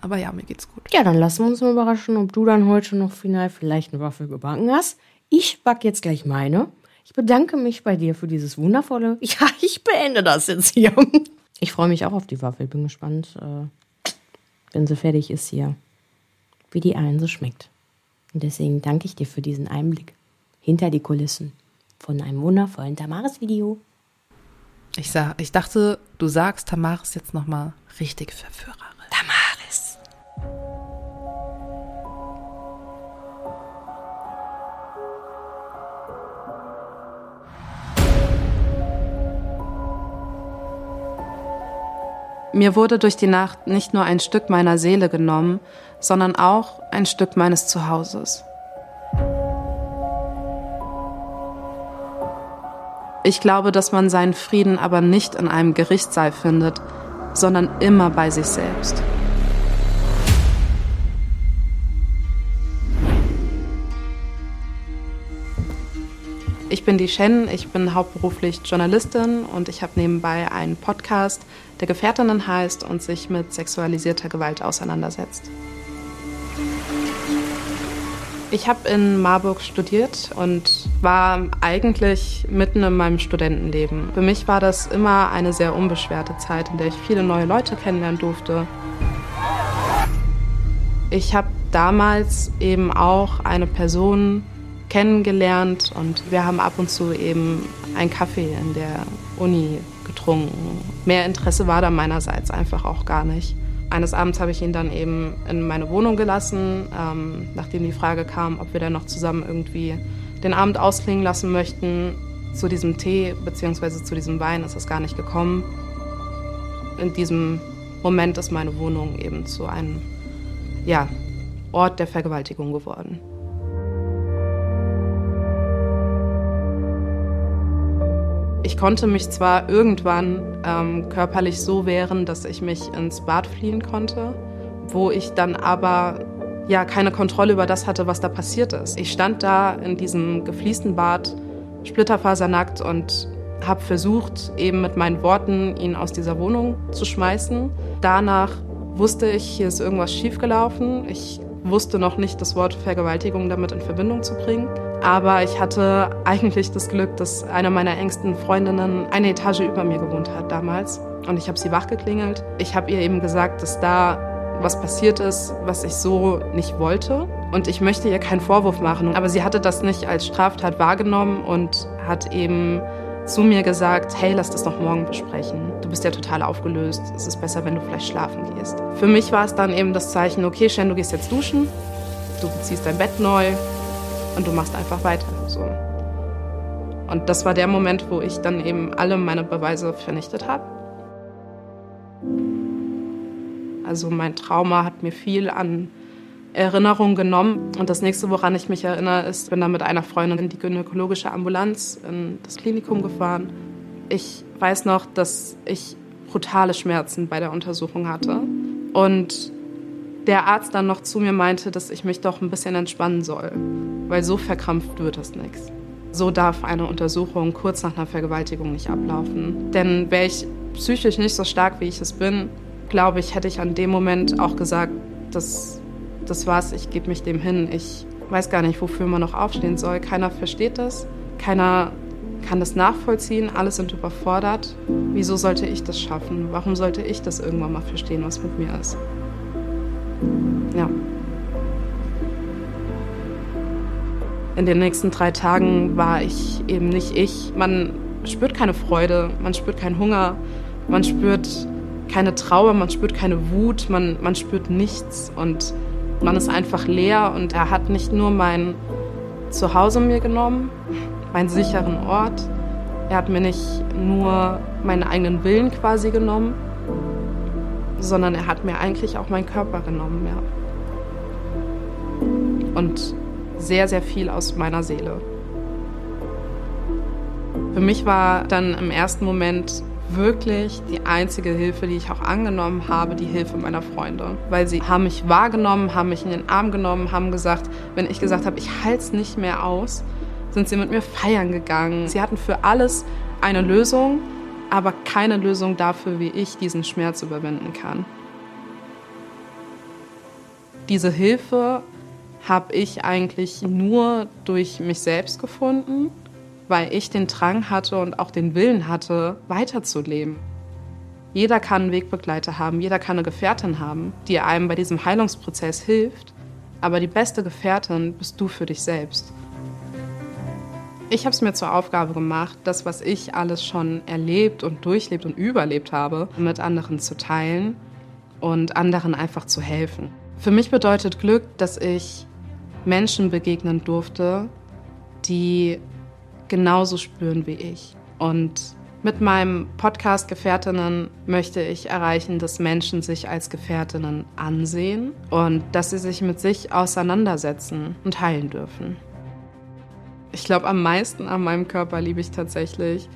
Aber ja, mir geht's gut. Ja, dann lassen wir uns mal überraschen, ob du dann heute noch final vielleicht eine Waffel gebacken hast. Ich back jetzt gleich meine. Ich bedanke mich bei dir für dieses wundervolle. Ja, ich beende das jetzt hier. Ich freue mich auch auf die Waffel. Bin gespannt, äh, wenn sie fertig ist hier, wie die allen so schmeckt. Und deswegen danke ich dir für diesen Einblick hinter die Kulissen von einem wundervollen Tamaris-Video. Ich, sag, ich dachte, du sagst Tamaris jetzt nochmal richtig Verführerin. Mir wurde durch die Nacht nicht nur ein Stück meiner Seele genommen, sondern auch ein Stück meines Zuhauses. Ich glaube, dass man seinen Frieden aber nicht in einem Gerichtssaal findet, sondern immer bei sich selbst. Ich bin die Shen, ich bin hauptberuflich Journalistin und ich habe nebenbei einen Podcast, der Gefährtinnen heißt und sich mit sexualisierter Gewalt auseinandersetzt. Ich habe in Marburg studiert und war eigentlich mitten in meinem Studentenleben. Für mich war das immer eine sehr unbeschwerte Zeit, in der ich viele neue Leute kennenlernen durfte. Ich habe damals eben auch eine Person kennengelernt und wir haben ab und zu eben einen Kaffee in der Uni getrunken. Mehr Interesse war da meinerseits einfach auch gar nicht. Eines Abends habe ich ihn dann eben in meine Wohnung gelassen, ähm, nachdem die Frage kam, ob wir dann noch zusammen irgendwie den Abend ausklingen lassen möchten. Zu diesem Tee bzw. zu diesem Wein ist es gar nicht gekommen. In diesem Moment ist meine Wohnung eben zu einem ja, Ort der Vergewaltigung geworden. Ich konnte mich zwar irgendwann ähm, körperlich so wehren, dass ich mich ins Bad fliehen konnte, wo ich dann aber ja keine Kontrolle über das hatte, was da passiert ist. Ich stand da in diesem gefliesten Bad, splitterfasernackt und habe versucht, eben mit meinen Worten ihn aus dieser Wohnung zu schmeißen. Danach wusste ich, hier ist irgendwas schiefgelaufen. Ich wusste noch nicht, das Wort Vergewaltigung damit in Verbindung zu bringen. Aber ich hatte eigentlich das Glück, dass eine meiner engsten Freundinnen eine Etage über mir gewohnt hat damals. Und ich habe sie wachgeklingelt. Ich habe ihr eben gesagt, dass da was passiert ist, was ich so nicht wollte. Und ich möchte ihr keinen Vorwurf machen. Aber sie hatte das nicht als Straftat wahrgenommen und hat eben zu mir gesagt, hey, lass das doch morgen besprechen. Du bist ja total aufgelöst. Es ist besser, wenn du vielleicht schlafen gehst. Für mich war es dann eben das Zeichen, okay, Shen, du gehst jetzt duschen, du beziehst dein Bett neu und du machst einfach weiter. So. Und das war der Moment, wo ich dann eben alle meine Beweise vernichtet habe. Also mein Trauma hat mir viel an Erinnerung genommen. Und das nächste, woran ich mich erinnere, ist, bin dann mit einer Freundin in die gynäkologische Ambulanz in das Klinikum gefahren. Ich weiß noch, dass ich brutale Schmerzen bei der Untersuchung hatte. Und der Arzt dann noch zu mir meinte, dass ich mich doch ein bisschen entspannen soll, weil so verkrampft wird das nichts. So darf eine Untersuchung kurz nach einer Vergewaltigung nicht ablaufen. Denn wäre ich psychisch nicht so stark, wie ich es bin, glaube ich, hätte ich an dem Moment auch gesagt, dass das war's, ich gebe mich dem hin. Ich weiß gar nicht, wofür man noch aufstehen soll. Keiner versteht das, keiner kann das nachvollziehen, alle sind überfordert. Wieso sollte ich das schaffen? Warum sollte ich das irgendwann mal verstehen, was mit mir ist? Ja. In den nächsten drei Tagen war ich eben nicht ich. Man spürt keine Freude, man spürt keinen Hunger, man spürt keine Trauer, man spürt keine Wut, man, man spürt nichts und man ist einfach leer und er hat nicht nur mein Zuhause mir genommen, meinen sicheren Ort, er hat mir nicht nur meinen eigenen Willen quasi genommen, sondern er hat mir eigentlich auch meinen Körper genommen, ja. Und sehr, sehr viel aus meiner Seele. Für mich war dann im ersten Moment wirklich die einzige Hilfe, die ich auch angenommen habe, die Hilfe meiner Freunde. Weil sie haben mich wahrgenommen, haben mich in den Arm genommen, haben gesagt, wenn ich gesagt habe, ich halte es nicht mehr aus, sind sie mit mir feiern gegangen. Sie hatten für alles eine Lösung, aber keine Lösung dafür, wie ich diesen Schmerz überwinden kann. Diese Hilfe habe ich eigentlich nur durch mich selbst gefunden weil ich den Drang hatte und auch den Willen hatte, weiterzuleben. Jeder kann einen Wegbegleiter haben, jeder kann eine Gefährtin haben, die einem bei diesem Heilungsprozess hilft, aber die beste Gefährtin bist du für dich selbst. Ich habe es mir zur Aufgabe gemacht, das, was ich alles schon erlebt und durchlebt und überlebt habe, mit anderen zu teilen und anderen einfach zu helfen. Für mich bedeutet Glück, dass ich Menschen begegnen durfte, die genauso spüren wie ich. Und mit meinem Podcast Gefährtinnen möchte ich erreichen, dass Menschen sich als Gefährtinnen ansehen und dass sie sich mit sich auseinandersetzen und heilen dürfen. Ich glaube, am meisten an meinem Körper liebe ich tatsächlich,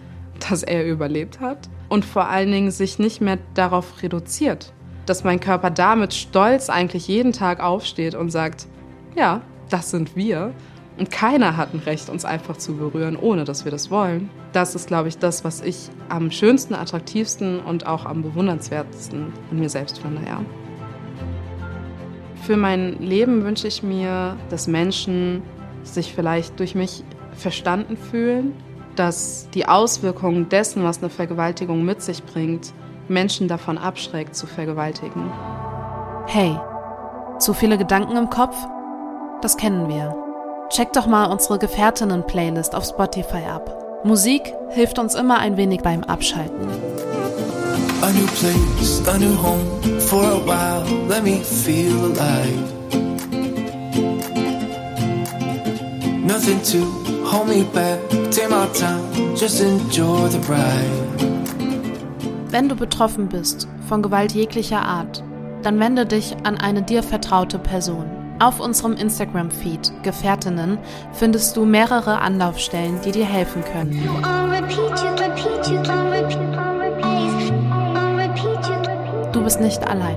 dass er überlebt hat und vor allen Dingen sich nicht mehr darauf reduziert, dass mein Körper damit stolz eigentlich jeden Tag aufsteht und sagt, ja, das sind wir und keiner hat ein Recht, uns einfach zu berühren, ohne dass wir das wollen. Das ist, glaube ich, das, was ich am schönsten, attraktivsten und auch am bewundernswertesten in mir selbst finde, ja. Für mein Leben wünsche ich mir, dass Menschen sich vielleicht durch mich verstanden fühlen, dass die Auswirkungen dessen, was eine Vergewaltigung mit sich bringt, Menschen davon abschreckt, zu vergewaltigen. Hey, zu viele Gedanken im Kopf? Das kennen wir. Check doch mal unsere Gefährtinnen-Playlist auf Spotify ab. Musik hilft uns immer ein wenig beim Abschalten. A new place, a new home, for a while, let me feel alive. Nothing to hold me back, take my time, just enjoy the ride. Wenn du betroffen bist von Gewalt jeglicher Art, dann wende dich an eine dir vertraute Person. Auf unserem Instagram-Feed Gefährtinnen findest du mehrere Anlaufstellen, die dir helfen können. Du bist nicht allein.